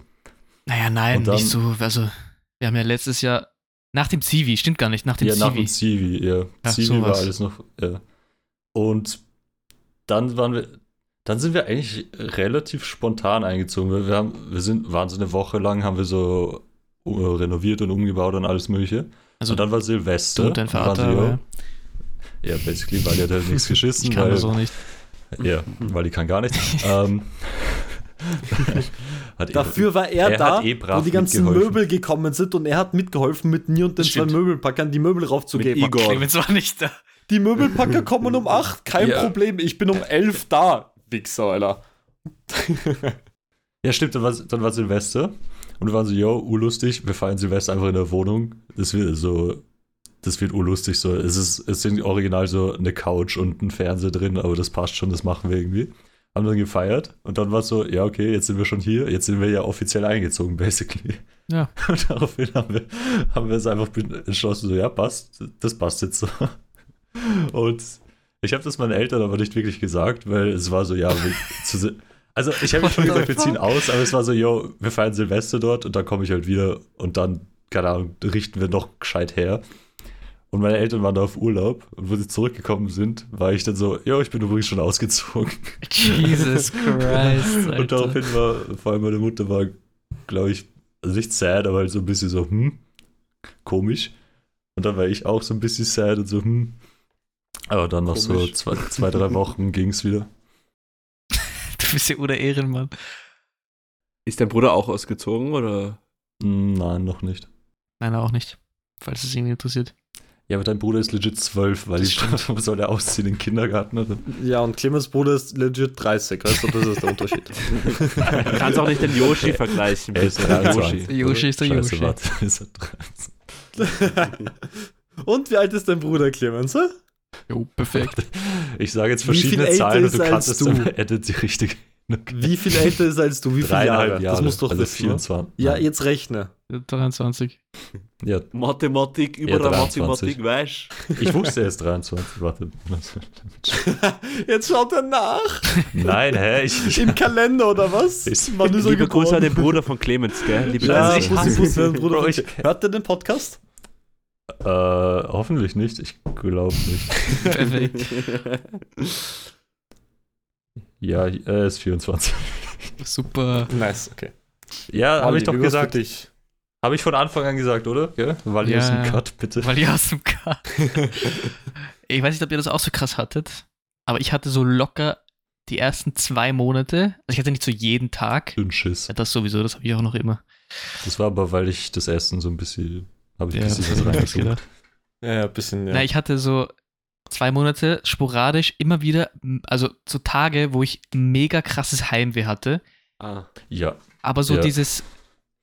Speaker 4: Naja, nein,
Speaker 2: dann-
Speaker 4: nicht so. Also, wir haben ja letztes Jahr nach dem Zivi, stimmt gar nicht, nach dem
Speaker 2: ja, nach dem
Speaker 4: Zivi.
Speaker 2: Zivi, ja.
Speaker 4: Ach,
Speaker 2: Zivi war
Speaker 4: sowas.
Speaker 2: alles noch, ja. Und dann waren wir, dann sind wir eigentlich relativ spontan eingezogen. Wir, haben, wir sind, waren so eine Woche lang, haben wir so äh, renoviert und umgebaut und alles mögliche.
Speaker 4: Also,
Speaker 2: und dann war Silvester.
Speaker 4: und dein Vater,
Speaker 2: so,
Speaker 4: aber
Speaker 2: ja, basically, weil er hat nichts geschissen.
Speaker 4: ich kann
Speaker 2: weil,
Speaker 4: das auch nicht.
Speaker 2: Ja, weil die kann gar nichts. ähm, hat eh-
Speaker 5: Dafür war er,
Speaker 2: Er
Speaker 5: da,
Speaker 2: eh
Speaker 5: wo die ganzen. Möbel gekommen sind und er hat mitgeholfen, mit mir und den
Speaker 4: Das
Speaker 5: zwei
Speaker 4: stimmt.
Speaker 5: Möbelpackern die Möbel raufzugeben.
Speaker 3: Mit Igor.
Speaker 4: Clemens war nicht da.
Speaker 5: Die Möbelpacker kommen um 8, kein
Speaker 2: Ja.
Speaker 5: Problem, ich bin um 11 da. Wichser, Alter.
Speaker 2: Ja, stimmt, dann war, dann war Silvester und wir waren so, yo, urlustig, wir feiern Silvester einfach in der Wohnung. Das wird so, das wird urlustig so. Es ist, es sind original so eine Couch und ein Fernseher drin, aber das passt schon, das machen wir irgendwie. Haben dann gefeiert und dann war es so, ja, okay, jetzt sind wir schon hier, jetzt sind wir ja offiziell eingezogen, basically.
Speaker 4: Ja.
Speaker 2: Und daraufhin haben wir, haben wir es einfach entschlossen, so, ja, passt, das passt jetzt so. Und ich habe das meinen Eltern aber nicht wirklich gesagt, weil es war so, ja, wir, also ich habe schon gesagt, wir ziehen aus, aber es war so, yo, wir feiern Silvester dort und dann komme ich halt wieder und dann, keine Ahnung, richten wir noch gescheit her. Und meine Eltern waren da auf Urlaub und wo sie zurückgekommen sind, war ich dann so, yo, ich bin übrigens schon ausgezogen.
Speaker 4: Jesus Christ.
Speaker 2: Und daraufhin war, vor allem meine Mutter war, glaube ich, also nicht sad, aber halt so ein bisschen so, hm, komisch. Und dann war ich auch so ein bisschen sad und so, hm. Aber dann noch so zwei, zwei drei Wochen ging es wieder.
Speaker 4: Du bist ja oder Ehrenmann.
Speaker 3: Ist dein Bruder auch ausgezogen oder?
Speaker 2: Nein, noch nicht.
Speaker 4: Nein, auch nicht. Falls es irgendwie interessiert.
Speaker 2: Ja, aber dein Bruder ist legit zwölf, weil ich soll er ausziehen in den Kindergarten oder?
Speaker 5: Ja, und Clemens Bruder ist legit 30, weißt du, das ist der Unterschied.
Speaker 3: Du kannst auch nicht den Yoshi vergleichen.
Speaker 2: Er ist
Speaker 3: bitte.
Speaker 2: 23.
Speaker 4: Der Yoshi ist der
Speaker 2: Scheiße,
Speaker 4: Yoshi.
Speaker 2: warte, ist er 13.
Speaker 5: und wie alt ist dein Bruder, Clemens? hä?
Speaker 4: Jo, perfekt.
Speaker 2: Ich sage jetzt verschiedene Zahlen und du kannst es edit die richtige.
Speaker 5: Wie viel älter ist er als du? Wie viele
Speaker 2: Dreieinhalb
Speaker 5: Jahre?
Speaker 2: Jahre.
Speaker 5: Das musst du doch
Speaker 2: also
Speaker 5: wissen. oder?
Speaker 2: 24.
Speaker 5: Ja,
Speaker 2: Nein.
Speaker 5: jetzt rechne.
Speaker 4: 23.
Speaker 2: ja,
Speaker 3: Mathematik über
Speaker 2: Ja,
Speaker 3: der
Speaker 2: 23.
Speaker 3: Mathematik, weißt
Speaker 2: ich wusste er ist 23. Warte.
Speaker 5: Jetzt schaut er nach.
Speaker 2: Nein, hä? Ich,
Speaker 5: Im Kalender oder was?
Speaker 2: Ich-
Speaker 5: Wann ist
Speaker 3: Liebe Grüße an den Bruder von Clemens, gell? Liebe
Speaker 5: Ja,
Speaker 3: Grüße.
Speaker 5: ich muss, ich muss den Bruder.
Speaker 2: Bro, ich-
Speaker 5: Hört er den Podcast?
Speaker 2: äh, hoffentlich nicht. Ich glaube nicht.
Speaker 4: Perfekt.
Speaker 2: Ja, er ist 24.
Speaker 4: Super.
Speaker 5: Nice, okay.
Speaker 2: Ja, habe ich doch gesagt.
Speaker 5: dich?
Speaker 2: Habe ich von Anfang an gesagt, oder? Gell? Weil
Speaker 4: Ja,
Speaker 2: ein
Speaker 4: ja.
Speaker 2: Cut, bitte.
Speaker 4: Weil ihr aus dem K. ich weiß nicht, ob ihr das auch so krass hattet, aber ich hatte so locker die ersten zwei Monate, also ich hatte nicht so jeden Tag,
Speaker 2: Dünnschiss.
Speaker 4: ja, das sowieso, das habe ich auch noch immer.
Speaker 2: Das war aber, weil ich das Essen so ein bisschen. Habe ich
Speaker 4: Ja,
Speaker 2: ein bisschen was
Speaker 4: gedacht.
Speaker 5: Ja, ja, ein bisschen, ja.
Speaker 4: Na, ich hatte so zwei Monate sporadisch immer wieder, also so Tage, wo ich mega krasses Heimweh hatte,
Speaker 3: Ah,
Speaker 2: Ja.
Speaker 4: aber so
Speaker 2: Ja.
Speaker 4: dieses,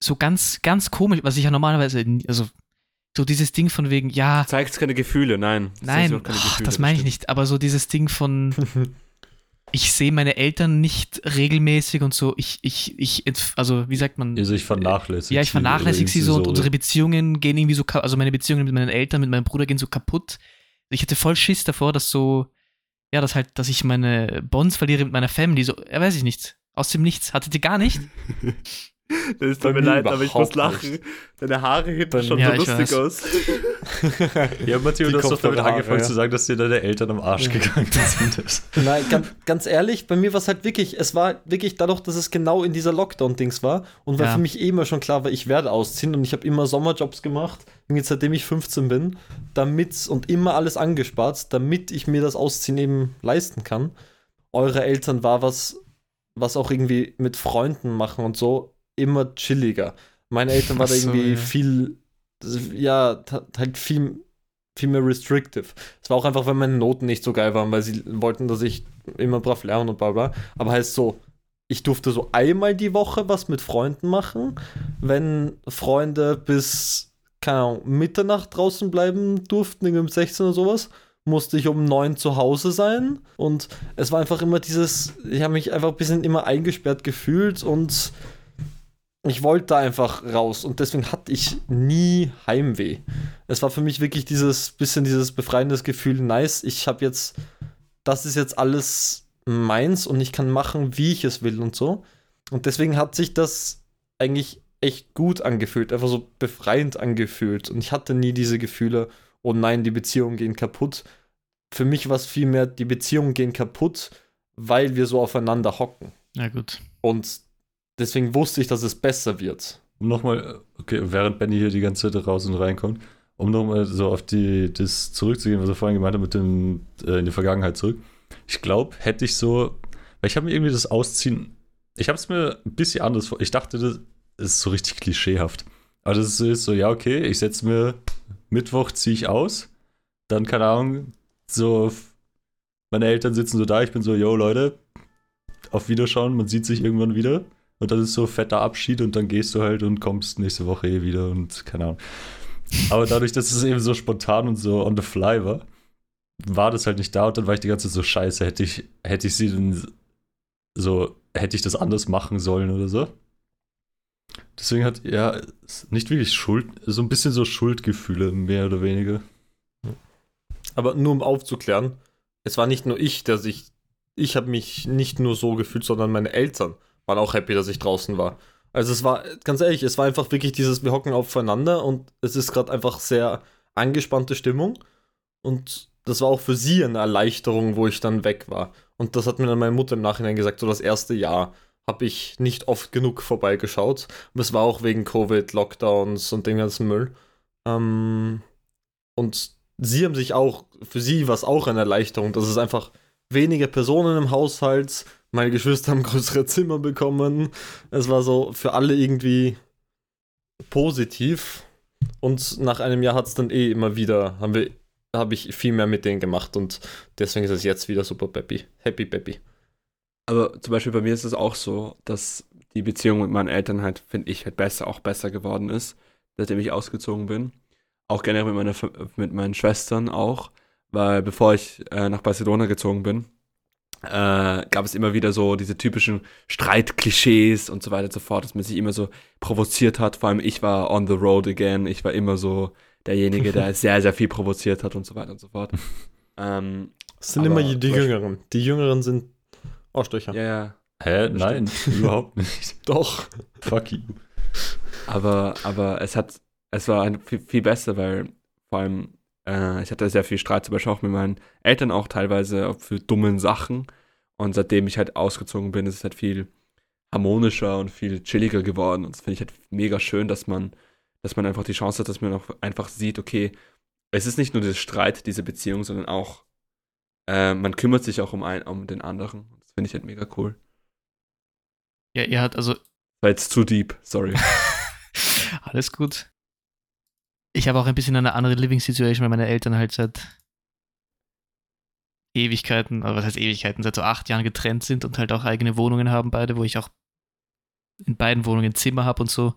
Speaker 4: so ganz, ganz komisch, was ich ja normalerweise, also so dieses Ding von wegen, ja,
Speaker 3: zeigst keine Gefühle, nein.
Speaker 4: Nein,
Speaker 3: keine
Speaker 4: oh,
Speaker 3: Gefühle,
Speaker 4: das meine ich nicht, aber so dieses Ding von, ich sehe meine Eltern nicht regelmäßig und so, ich, ich, ich, also wie sagt man,
Speaker 2: Also ich vernachlässige
Speaker 4: ja, ich vernachlässige
Speaker 2: sie
Speaker 4: so und unsere Beziehungen gehen irgendwie so, also meine Beziehungen mit meinen Eltern, mit meinem Bruder gehen so kaputt. Ich hatte voll Schiss davor, dass so, ja, dass halt, dass ich meine Bonds verliere mit meiner Family, so, ja, weiß ich nicht. Aus dem Nichts. Hattet ihr gar nicht?
Speaker 3: Das tut
Speaker 5: Bei
Speaker 3: mir leid, aber ich muss lachen. Deine Haare hinten schon so
Speaker 4: Ja, ich
Speaker 3: lustig aus.
Speaker 2: Ja, Matteo,
Speaker 5: Die
Speaker 2: du hast doch damit
Speaker 5: Kopfhaare,
Speaker 2: angefangen
Speaker 5: ja.
Speaker 2: zu sagen, dass dir deine Eltern am Arsch gegangen sind.
Speaker 5: Nein, ganz, ganz ehrlich, bei mir war es halt wirklich, es war wirklich dadurch, dass es genau in dieser Lockdown-Dings war und weil
Speaker 4: Ja.
Speaker 5: für mich eh immer schon klar war, ich werde ausziehen und ich habe immer Sommerjobs gemacht, seitdem ich 15 bin, damit und immer alles angespart, damit ich mir das Ausziehen eben leisten kann. Eure Eltern war was, was auch irgendwie mit Freunden machen und so, immer chilliger. Meine Eltern war da
Speaker 4: Ach so,
Speaker 5: irgendwie
Speaker 4: ja.
Speaker 5: viel, ja, halt viel, viel mehr restrictive. Es war auch einfach, weil meine Noten nicht so geil waren, weil sie wollten, dass ich immer brav lerne und bla bla. Aber heißt so, ich durfte so einmal die Woche was mit Freunden machen, wenn Freunde bis, keine Ahnung, Mitternacht draußen bleiben durften, irgendwie um 16 oder sowas, musste ich um 9 zu Hause sein. Und es war einfach immer dieses, ich habe mich einfach ein bisschen immer eingesperrt gefühlt und ich wollte da einfach raus und deswegen hatte ich nie Heimweh. Es war für mich wirklich dieses bisschen dieses befreiendes Gefühl, nice, ich habe jetzt, das ist jetzt alles meins und ich kann machen, wie ich es will und so. Und deswegen hat sich das eigentlich echt gut angefühlt, einfach so befreiend angefühlt. Und ich hatte nie diese Gefühle, oh nein, die Beziehungen gehen kaputt. Für mich war es vielmehr, die Beziehungen gehen kaputt, weil wir so aufeinander hocken.
Speaker 4: Ja, gut.
Speaker 5: Und deswegen wusste ich, dass es besser wird.
Speaker 2: Um nochmal, okay, während Benny hier die ganze Zeit raus und reinkommt, um nochmal so auf die, das zurückzugehen, was er vorhin gemeint hat, mit dem, äh, in die Vergangenheit zurück. Ich glaube, hätte ich so, weil ich habe mir irgendwie das Ausziehen, ich habe es mir ein bisschen anders vor, ich dachte, das ist so richtig klischeehaft. Aber das ist so, ja, okay, ich setze mir, Mittwoch ziehe ich aus, dann, keine Ahnung, so, meine Eltern sitzen so da, ich bin so, yo, Leute, auf Wiederschauen, man sieht sich irgendwann wieder. Und das ist so fetter Abschied und dann gehst du halt und kommst nächste Woche eh wieder und keine Ahnung. Aber dadurch, dass es eben so spontan und so on the fly war, war das halt nicht da und dann war ich die ganze Zeit so scheiße. Hätte ich, hätte ich sie denn so, hätte ich das anders machen sollen oder so. Deswegen hat, ja, nicht wirklich Schuld, so ein bisschen so Schuldgefühle, mehr oder weniger.
Speaker 5: Aber nur um aufzuklären, es war nicht nur ich, der sich, ich habe mich nicht nur so gefühlt, sondern meine Eltern waren auch happy, dass ich draußen war. Also es war, ganz ehrlich, es war einfach wirklich dieses, wir hocken aufeinander und es ist gerade einfach sehr angespannte Stimmung. Und das war auch für sie eine Erleichterung, wo ich dann weg war. Und das hat mir dann meine Mutter im Nachhinein gesagt, so das erste Jahr habe ich nicht oft genug vorbeigeschaut. Und es war auch wegen Covid, Lockdowns und dem ganzen Müll. Ähm, und sie haben sich auch, für sie war es auch eine Erleichterung, dass es einfach weniger Personen im Haushalt, meine Geschwister haben größere Zimmer bekommen. Es war so für alle irgendwie positiv. Und nach einem Jahr hat es dann eh immer wieder, haben wir, habe ich viel mehr mit denen gemacht und deswegen ist es jetzt wieder super peppy. Happy peppy.
Speaker 3: Aber zum Beispiel bei mir ist es auch so, dass die Beziehung mit meinen Eltern halt, finde ich, halt besser, auch besser geworden ist, seitdem ich ausgezogen bin. Auch generell mit, meiner, mit meinen Schwestern auch, weil bevor ich äh, nach Barcelona gezogen bin, äh, gab es immer wieder so diese typischen Streitklischees und so weiter und so fort, dass man sich immer so provoziert hat. Vor allem ich war on the road again. Ich war immer so derjenige, der sehr, sehr viel provoziert hat und so weiter und so fort. Ähm,
Speaker 5: Es sind
Speaker 3: Aber
Speaker 5: immer die Jüngeren. Die Jüngeren sind Arschlöcher.
Speaker 3: ja, ja.
Speaker 2: Hä? Nein, überhaupt nicht.
Speaker 5: Doch.
Speaker 2: Fuck you.
Speaker 3: Aber, aber es hat, es war ein, viel, viel besser, weil vor allem, äh, ich hatte sehr viel Streit, zum Beispiel auch mit meinen Eltern auch teilweise für dummen Sachen. Und seitdem ich halt ausgezogen bin, ist es halt viel harmonischer und viel chilliger geworden. Und das finde ich halt mega schön, dass man, dass man einfach die Chance hat, dass man auch einfach sieht, okay, es ist nicht nur dieser Streit, diese Beziehung, sondern auch, äh, man kümmert sich auch um, einen, um den anderen. Das finde ich halt mega cool.
Speaker 4: Ja, ihr hat also
Speaker 3: War jetzt zu deep, sorry.
Speaker 4: alles gut. Ich habe auch ein bisschen eine andere Living Situation, weil meine Eltern halt seit Ewigkeiten, aber was heißt Ewigkeiten, seit so acht Jahren getrennt sind und halt auch eigene Wohnungen haben, beide, wo ich auch in beiden Wohnungen Zimmer habe und so.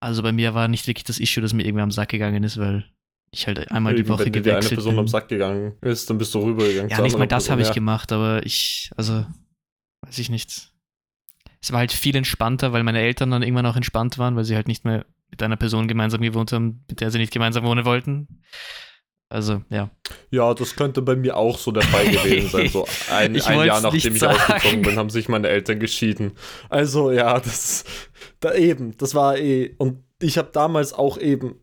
Speaker 4: Also bei mir war nicht wirklich das Issue, dass mir irgendwer am Sack gegangen ist, weil ich halt einmal die Woche
Speaker 5: wenn dir die eine
Speaker 4: gewechselt
Speaker 5: Person
Speaker 4: bin.
Speaker 5: am Sack gegangen ist, dann bist du rübergegangen.
Speaker 4: Ja, nicht mal das habe ich
Speaker 5: ja.
Speaker 4: gemacht, aber ich, also, weiß ich nicht. Es war halt viel entspannter, weil meine Eltern dann irgendwann auch entspannt waren, weil sie halt nicht mehr mit einer Person gemeinsam gewohnt haben, mit der sie nicht gemeinsam wohnen wollten. Also, ja.
Speaker 5: Ja, das könnte bei mir auch so der Fall gewesen sein. So ein, ein Jahr nachdem ich
Speaker 4: sagen.
Speaker 5: ausgezogen bin, haben sich meine Eltern geschieden. Also ja, das da eben, das war eh und ich habe damals auch eben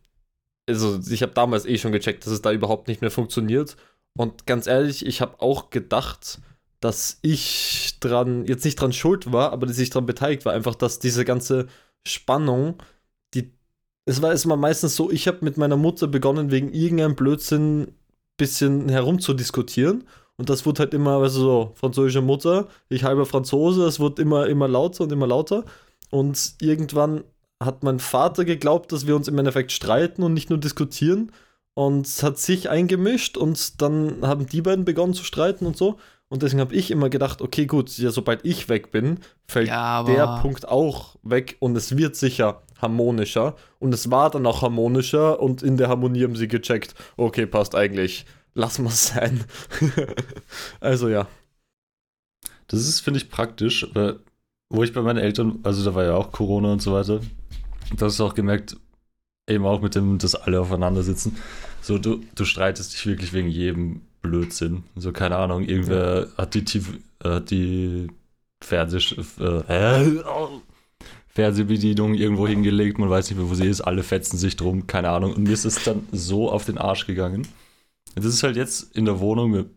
Speaker 5: also ich habe damals eh schon gecheckt, dass es da überhaupt nicht mehr funktioniert und ganz ehrlich, ich habe auch gedacht, dass ich dran jetzt nicht dran schuld war, aber dass ich dran beteiligt war, einfach dass diese ganze Spannung, es war war meistens so, ich habe mit meiner Mutter begonnen wegen irgendeinem Blödsinn bisschen herumzudiskutieren. Und das wurde halt immer, also so, französische Mutter, ich halber Franzose, es wurde immer, immer lauter und immer lauter. Und irgendwann hat mein Vater geglaubt, dass wir uns im Endeffekt streiten und nicht nur diskutieren. Und hat sich eingemischt und dann haben die beiden begonnen zu streiten und so. Und deswegen habe ich immer gedacht, okay, gut, ja, sobald ich weg bin, fällt
Speaker 4: Ja,
Speaker 5: der Punkt auch weg und es wird sicher harmonischer. Und es war dann auch harmonischer und in der Harmonie haben sie gecheckt, okay, passt eigentlich, lass mal sein. also ja.
Speaker 2: Das ist, finde ich, praktisch, weil, wo ich bei meinen Eltern, also da war ja auch Corona und so weiter, da hast du auch gemerkt, eben auch mit dem, dass alle aufeinander sitzen, so du, du streitest dich wirklich wegen jedem Blödsinn. So, keine Ahnung, irgendwer hat die, TV, äh, hat die Fernseh, äh, äh, Fernsehbedienung irgendwo hingelegt, man weiß nicht mehr, wo sie ist, alle fetzen sich drum, keine Ahnung. Und mir ist es dann so auf den Arsch gegangen. Und das ist halt jetzt in der Wohnung mit,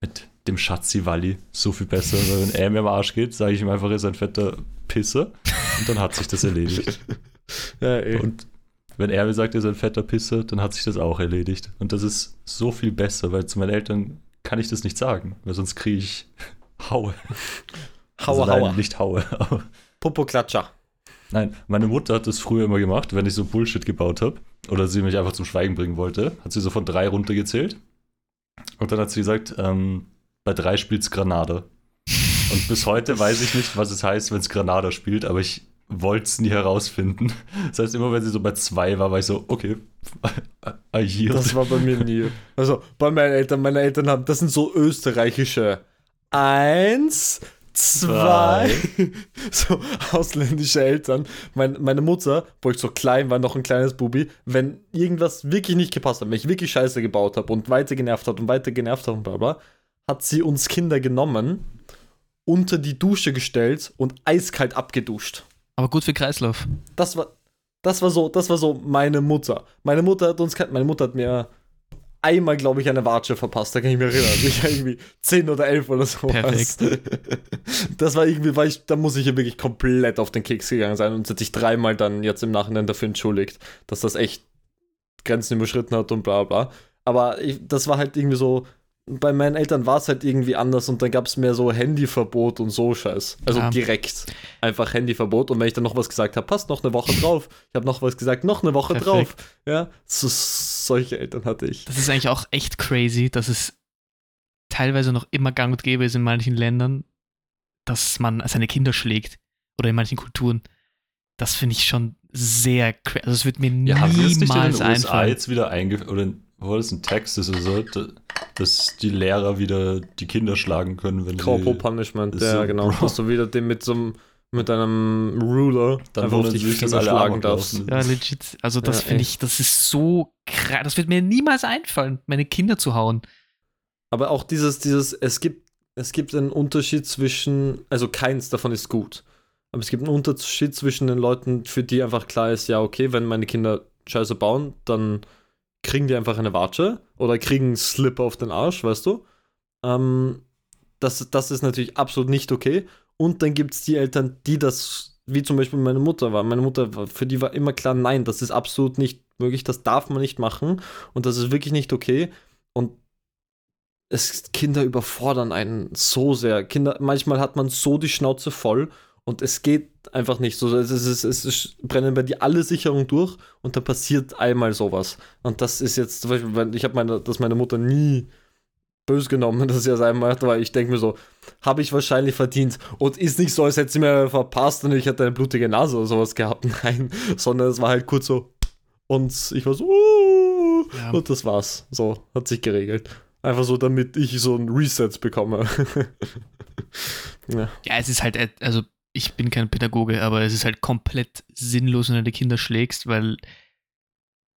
Speaker 2: mit dem Schatzi Walli so viel besser, weil wenn er mir am Arsch geht, sage ich ihm einfach, er ist ein fetter Pisser und dann hat sich das erledigt.
Speaker 5: ja.
Speaker 2: Und wenn er mir sagt, er ist ein fetter Pisser, dann hat sich das auch erledigt. Und das ist so viel besser, weil zu meinen Eltern kann ich das nicht sagen, weil sonst kriege ich Haue.
Speaker 5: Hauer,
Speaker 2: also
Speaker 5: Hauer.
Speaker 2: nicht Haue.
Speaker 5: Popo-Klatscher.
Speaker 2: Nein, meine Mutter hat das früher immer gemacht, wenn ich so Bullshit gebaut habe oder sie mich einfach zum Schweigen bringen wollte, hat sie so von drei runtergezählt. Und dann hat sie gesagt, ähm, bei drei spielt's Granada. Und bis heute weiß ich nicht, was es heißt, wenn es Granada spielt, aber ich wollte es nie herausfinden. Das heißt, immer wenn sie so bei zwei war, war ich so, okay, I.
Speaker 5: Das war bei mir nie. Also bei meinen Eltern, meine Eltern haben, das sind so österreichische Eins, zwei, so ausländische Eltern. Mein, meine Mutter, wo ich so klein war, noch ein kleines Bubi, wenn irgendwas wirklich nicht gepasst hat, wenn ich wirklich Scheiße gebaut habe und weiter genervt hat und weiter genervt hat und bla bla, hat sie uns Kinder genommen, unter die Dusche gestellt und eiskalt abgeduscht.
Speaker 4: Aber gut für Kreislauf.
Speaker 5: Das war, das war so, das war so meine Mutter. Meine Mutter hat uns, meine Mutter hat mir einmal, glaube ich, eine Watsche verpasst. Da kann ich mich erinnern. Ich war irgendwie 10 oder 11 oder so.
Speaker 4: Perfekt.
Speaker 5: Das war irgendwie, weil ich, da muss ich ja wirklich komplett auf den Keks gegangen sein und hat sich dreimal dann jetzt im Nachhinein dafür entschuldigt, dass das echt Grenzen überschritten hat und bla bla. Aber ich, das war halt irgendwie so, bei meinen Eltern war es halt irgendwie anders und dann gab es mehr so Handyverbot und so Scheiß. Also
Speaker 4: Ja.
Speaker 5: direkt einfach Handyverbot und wenn ich dann noch was gesagt habe, passt noch eine Woche drauf. Ich habe noch was gesagt, noch eine Woche
Speaker 4: Perfekt.
Speaker 5: drauf. Ja, so, solche Eltern hatte ich.
Speaker 4: Das ist eigentlich auch echt crazy, dass es teilweise noch immer gang und gäbe ist in manchen Ländern, dass man seine Kinder schlägt. Oder in manchen Kulturen. Das finde ich schon sehr crazy. Also es wird mir
Speaker 2: Ja, haben sie das nicht in den
Speaker 4: niemals
Speaker 2: USA
Speaker 4: einfallen.
Speaker 2: jetzt wieder eingeführt? Oder war das in Texas oder so, da- dass die Lehrer wieder die Kinder schlagen können, wenn
Speaker 5: Corporal Punishment, ja genau.
Speaker 2: Bro.
Speaker 5: Dass du wieder den mit so einem, mit einem Ruler
Speaker 2: Dann
Speaker 5: einfach auf die Finger
Speaker 2: alle
Speaker 5: schlagen darfst.
Speaker 2: laufen.
Speaker 4: Ja, legit. Also das
Speaker 5: Ja,
Speaker 4: finde ich, das ist so krass. Das wird mir niemals einfallen, meine Kinder zu hauen.
Speaker 5: Aber auch dieses, dieses, es gibt, es gibt einen Unterschied zwischen, also keins davon ist gut. Aber es gibt einen Unterschied zwischen den Leuten, für die einfach klar ist, ja, okay, wenn meine Kinder Scheiße bauen, dann kriegen die einfach eine Watsche oder kriegen einen Slip auf den Arsch, weißt du? Ähm, das, das ist natürlich absolut nicht okay. Und dann gibt es die Eltern, die das, wie zum Beispiel meine Mutter war. Meine Mutter, war- für die war immer klar, nein, das ist absolut nicht möglich, das darf man nicht machen und das ist wirklich nicht okay. Und es, Kinder überfordern einen so sehr. Kinder, manchmal hat man so die Schnauze voll und es geht einfach nicht so. Es, es, ist, es brennen bei dir alle Sicherungen durch und da passiert einmal sowas. Und das ist jetzt zum Beispiel, ich habe meine, das meine Mutter nie böse genommen, dass sie das einmal macht, weil ich denke mir so, habe ich wahrscheinlich verdient. Und ist nicht so, als hätte sie mir verpasst und ich hätte eine blutige Nase oder sowas gehabt. Nein, sondern es war halt kurz so. Und ich war so, uh,
Speaker 4: Ja.
Speaker 5: und das war's. So, hat sich geregelt. Einfach so, damit ich so ein Reset bekomme. ja.
Speaker 4: Ja, es ist halt, äh, also ich bin kein Pädagoge, aber es ist halt komplett sinnlos, wenn du die Kinder schlägst, weil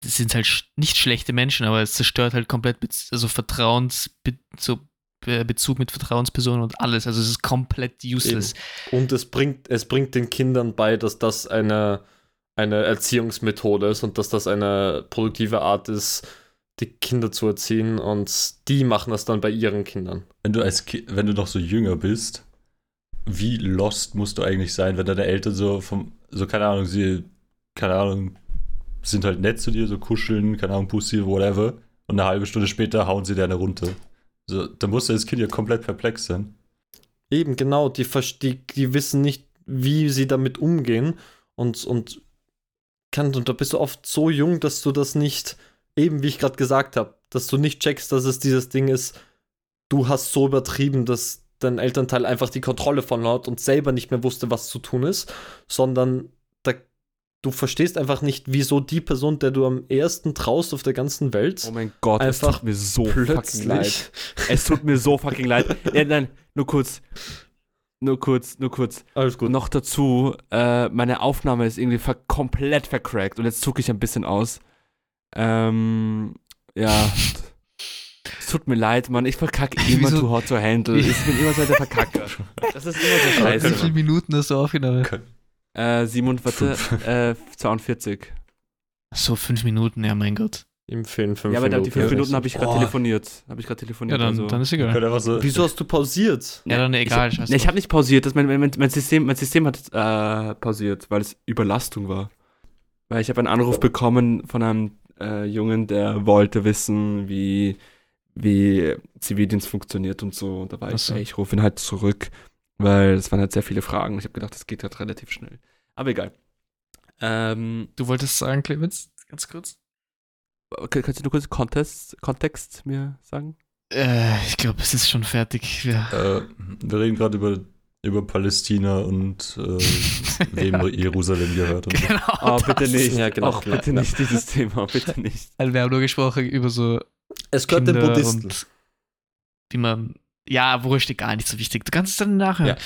Speaker 4: das sind halt sch nicht schlechte Menschen, aber es zerstört halt komplett Bez also Vertrauens, Be so Be Bezug mit Vertrauenspersonen und alles. Also es ist komplett useless.
Speaker 5: Und es bringt, es bringt den Kindern bei, dass das eine, eine Erziehungsmethode ist und dass das eine produktive Art ist, die Kinder zu erziehen und die machen das dann bei ihren Kindern.
Speaker 2: Wenn du als Ki wenn du noch so jünger bist, wie lost musst du eigentlich sein, wenn deine Eltern so vom, so keine Ahnung, sie, keine Ahnung, sind halt nett zu dir, so kuscheln, keine Ahnung, Pussy, whatever, und eine halbe Stunde später hauen sie dir eine runter. So, da musst du als Kind ja komplett perplex sein.
Speaker 5: Eben, genau, die, die, die wissen nicht, wie sie damit umgehen und, und, und da bist du oft so jung, dass du das nicht, eben wie ich gerade gesagt habe, dass du nicht checkst, dass es dieses Ding ist, du hast so übertrieben, dass dein Elternteil einfach die Kontrolle verloren hat und selber nicht mehr wusste, was zu tun ist, sondern du verstehst einfach nicht, wieso die Person, der du am ersten traust auf der ganzen Welt,
Speaker 3: Oh mein Gott, es
Speaker 5: einfach
Speaker 3: tut mir so fucking
Speaker 5: plötzlich
Speaker 3: leid. Es tut mir so fucking leid. Ja, nein, nur kurz. Nur kurz, nur kurz.
Speaker 5: Alles gut.
Speaker 3: Noch dazu, äh, meine Aufnahme ist irgendwie ver komplett vercrackt und jetzt zucke ich ein bisschen aus. Ähm, ja. Es tut mir leid, Mann. Ich verkacke immer
Speaker 4: Wieso?
Speaker 3: too hot to handle. Ich bin immer so der Verkacker. Das ist immer so scheiße.
Speaker 4: Wie viele Minuten hast du aufgenommen?
Speaker 3: Äh, Simon, warte, äh, 42.
Speaker 4: So fünf Minuten, ja mein Gott.
Speaker 5: Im Film fünf
Speaker 3: Ja, aber
Speaker 5: Minuten.
Speaker 3: die fünf Minuten habe ich gerade telefoniert. Habe ich gerade
Speaker 4: Ja,
Speaker 3: telefoniert.
Speaker 4: dann,
Speaker 3: also.
Speaker 4: dann ist egal.
Speaker 2: so,
Speaker 5: Wieso hast du pausiert?
Speaker 4: Ja, dann egal.
Speaker 3: Ich, nee, ich habe nicht pausiert, das mein, mein, mein, System, mein System hat äh, pausiert, weil es Überlastung war. Weil ich habe einen Anruf bekommen von einem äh, Jungen, der wollte wissen, wie, wie Zivildienst funktioniert und so. Und da war ich,
Speaker 4: so.
Speaker 3: ey, ich rufe ihn halt zurück, weil es waren halt sehr viele Fragen. Ich habe gedacht, das geht halt relativ schnell. Aber egal. Ähm,
Speaker 4: Du wolltest sagen, Clemens, ganz kurz?
Speaker 3: okay, kannst du nur kurz Kontext, Kontext mir sagen?
Speaker 4: Äh, ich glaube, es ist schon fertig. Ja.
Speaker 2: äh, wir reden gerade über, über Palästina und äh, wem
Speaker 4: Ja.
Speaker 2: Jerusalem gehört. Und so.
Speaker 4: Genau.
Speaker 3: Oh, bitte
Speaker 4: das.
Speaker 3: nicht.
Speaker 5: Ja, genau.
Speaker 3: Auch bitte nicht dieses Thema, bitte nicht.
Speaker 4: Also wir haben nur gesprochen über so
Speaker 5: Es gehört den
Speaker 4: Kinder
Speaker 5: Buddhisten.
Speaker 4: und wie man. Ja, wurscht, egal, nicht so wichtig. Du kannst es dann nachhören.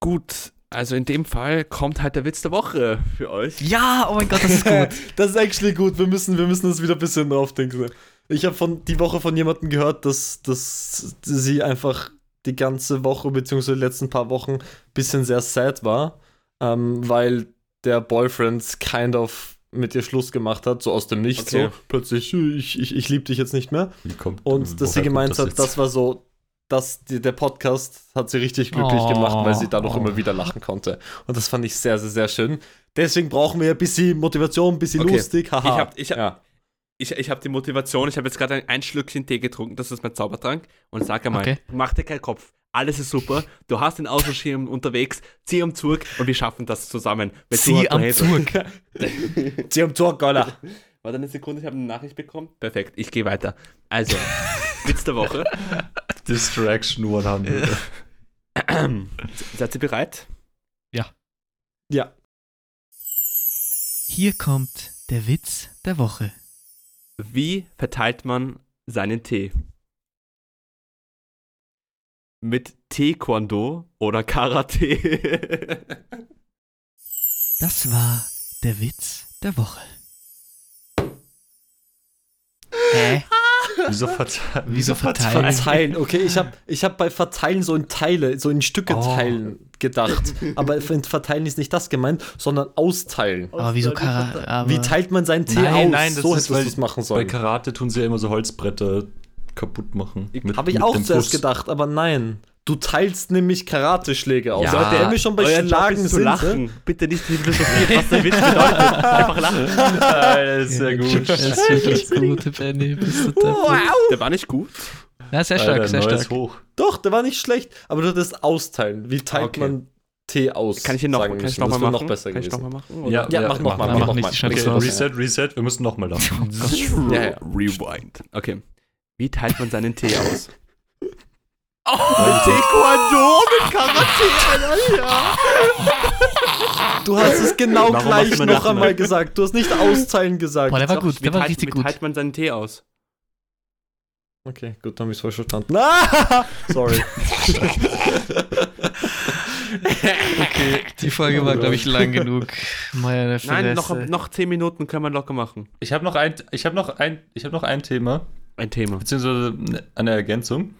Speaker 3: Gut, also in dem Fall kommt halt der Witz der Woche für euch.
Speaker 4: Ja, oh mein Gott, das ist gut.
Speaker 5: das ist actually gut. Wir müssen, wir müssen uns wieder ein bisschen draufdenken. Ich habe von die Woche von jemandem gehört, dass, dass sie einfach die ganze Woche beziehungsweise die letzten paar Wochen ein bisschen sehr sad war, ähm, weil der Boyfriend kind of mit ihr Schluss gemacht hat, so aus dem Nichts.
Speaker 3: Okay.
Speaker 5: So plötzlich, ich, ich, ich liebe dich jetzt nicht mehr.
Speaker 2: Wie kommt,
Speaker 5: Und dass sie gemeint
Speaker 2: kommt
Speaker 5: hat,
Speaker 2: jetzt?
Speaker 5: das war so, dass die, der Podcast hat sie richtig glücklich
Speaker 4: Oh.
Speaker 5: gemacht, weil sie dadurch
Speaker 4: Oh.
Speaker 5: immer wieder lachen konnte. Und das fand ich sehr, sehr, sehr schön. Deswegen brauchen wir ein bisschen Motivation, ein bisschen
Speaker 3: Okay.
Speaker 5: lustig. Haha.
Speaker 3: Ich hab- ich hab-
Speaker 5: ja.
Speaker 3: Ich, ich habe die Motivation, ich habe jetzt gerade ein, Schlückchen Tee getrunken, das ist mein Zaubertrank. Und sag einmal,
Speaker 4: Okay.
Speaker 3: mach dir keinen Kopf. Alles ist super. Du hast den Autoschirm unterwegs, zieh am Zug und wir schaffen das zusammen. Mit
Speaker 4: Zieh am. Zug.
Speaker 5: Sie haben Tor, Goller.
Speaker 3: Warte eine Sekunde, ich habe eine Nachricht bekommen. Perfekt, ich gehe weiter. Also, Witz der Woche.
Speaker 2: Distraction 100.
Speaker 3: Seid ihr bereit?
Speaker 5: Ja.
Speaker 4: Hier kommt der Witz der Woche.
Speaker 3: Wie verteilt man seinen Tee? Mit Taekwondo oder Karate?
Speaker 4: Das war der Witz der Woche. Hä?
Speaker 2: Wieso verteilen?
Speaker 4: Wieso verteilen?
Speaker 5: Verteilen. Okay, ich habe ich hab bei Verteilen so in Teile, so in Stücke
Speaker 4: Oh.
Speaker 5: teilen gedacht. Aber in Verteilen ist nicht das gemeint, sondern austeilen.
Speaker 4: Aber wieso Kara aber
Speaker 5: Wie teilt man seinen Tee
Speaker 2: Nein,
Speaker 5: aus?
Speaker 2: nein, das
Speaker 5: so
Speaker 2: ist,
Speaker 5: hättest du
Speaker 2: weil
Speaker 5: es machen
Speaker 2: Bei
Speaker 5: sollen.
Speaker 2: Karate tun sie ja immer so Holzbretter kaputt machen.
Speaker 5: Habe ich
Speaker 2: mit
Speaker 5: auch zuerst
Speaker 2: Fuß.
Speaker 5: gedacht, aber nein. Du teilst nämlich Karateschläge aus.
Speaker 3: Ja,
Speaker 5: Wenn wir schon bei Schlagen sind.
Speaker 3: lachen. Bitte nicht die Philosophie, was der Witz bedeutet. Einfach lachen.
Speaker 2: Ah, das ist sehr gut.
Speaker 4: Das ist wirklich gut, Benny.
Speaker 3: Der war nicht gut.
Speaker 4: Na, sehr stark,
Speaker 2: Alter,
Speaker 4: sehr stark.
Speaker 2: hoch.
Speaker 5: Doch, der war nicht schlecht, aber du hattest austeilen. Wie teilt
Speaker 3: Okay.
Speaker 5: man Tee aus?
Speaker 3: Kann ich ihn noch, kann ich noch mal machen?
Speaker 5: noch besser
Speaker 3: kann ich noch
Speaker 5: gewesen.
Speaker 3: mal machen? oder?
Speaker 5: Ja, ja, mach noch mal,
Speaker 4: mach
Speaker 5: mach
Speaker 4: die schneidest
Speaker 5: Okay.
Speaker 2: Reset, Reset, wir müssen nochmal lachen.
Speaker 5: Ja, ja.
Speaker 3: Rewind. Okay. Wie teilt man seinen Tee aus?
Speaker 4: Oh,
Speaker 3: Taekwondo mit Karate, ja.
Speaker 5: Du hast es genau
Speaker 3: Warum
Speaker 5: gleich noch einmal
Speaker 3: lassen?
Speaker 5: gesagt. Du hast nicht austeilen gesagt.
Speaker 4: Boah, der war gut,
Speaker 3: wie
Speaker 4: der war
Speaker 3: teilt,
Speaker 4: richtig gut.
Speaker 3: teilt man seinen Tee aus?
Speaker 5: Okay, gut, dann habe ich es falsch verstanden. Ah, sorry.
Speaker 4: Okay, Die Folge war, glaube ich, lang genug. Meine
Speaker 3: Nein, noch, noch 10 Minuten können wir locker machen.
Speaker 2: Ich habe noch, ein, ich hab noch, ein, ich hab noch ein Thema,
Speaker 3: Ein Thema.
Speaker 2: beziehungsweise eine Ergänzung.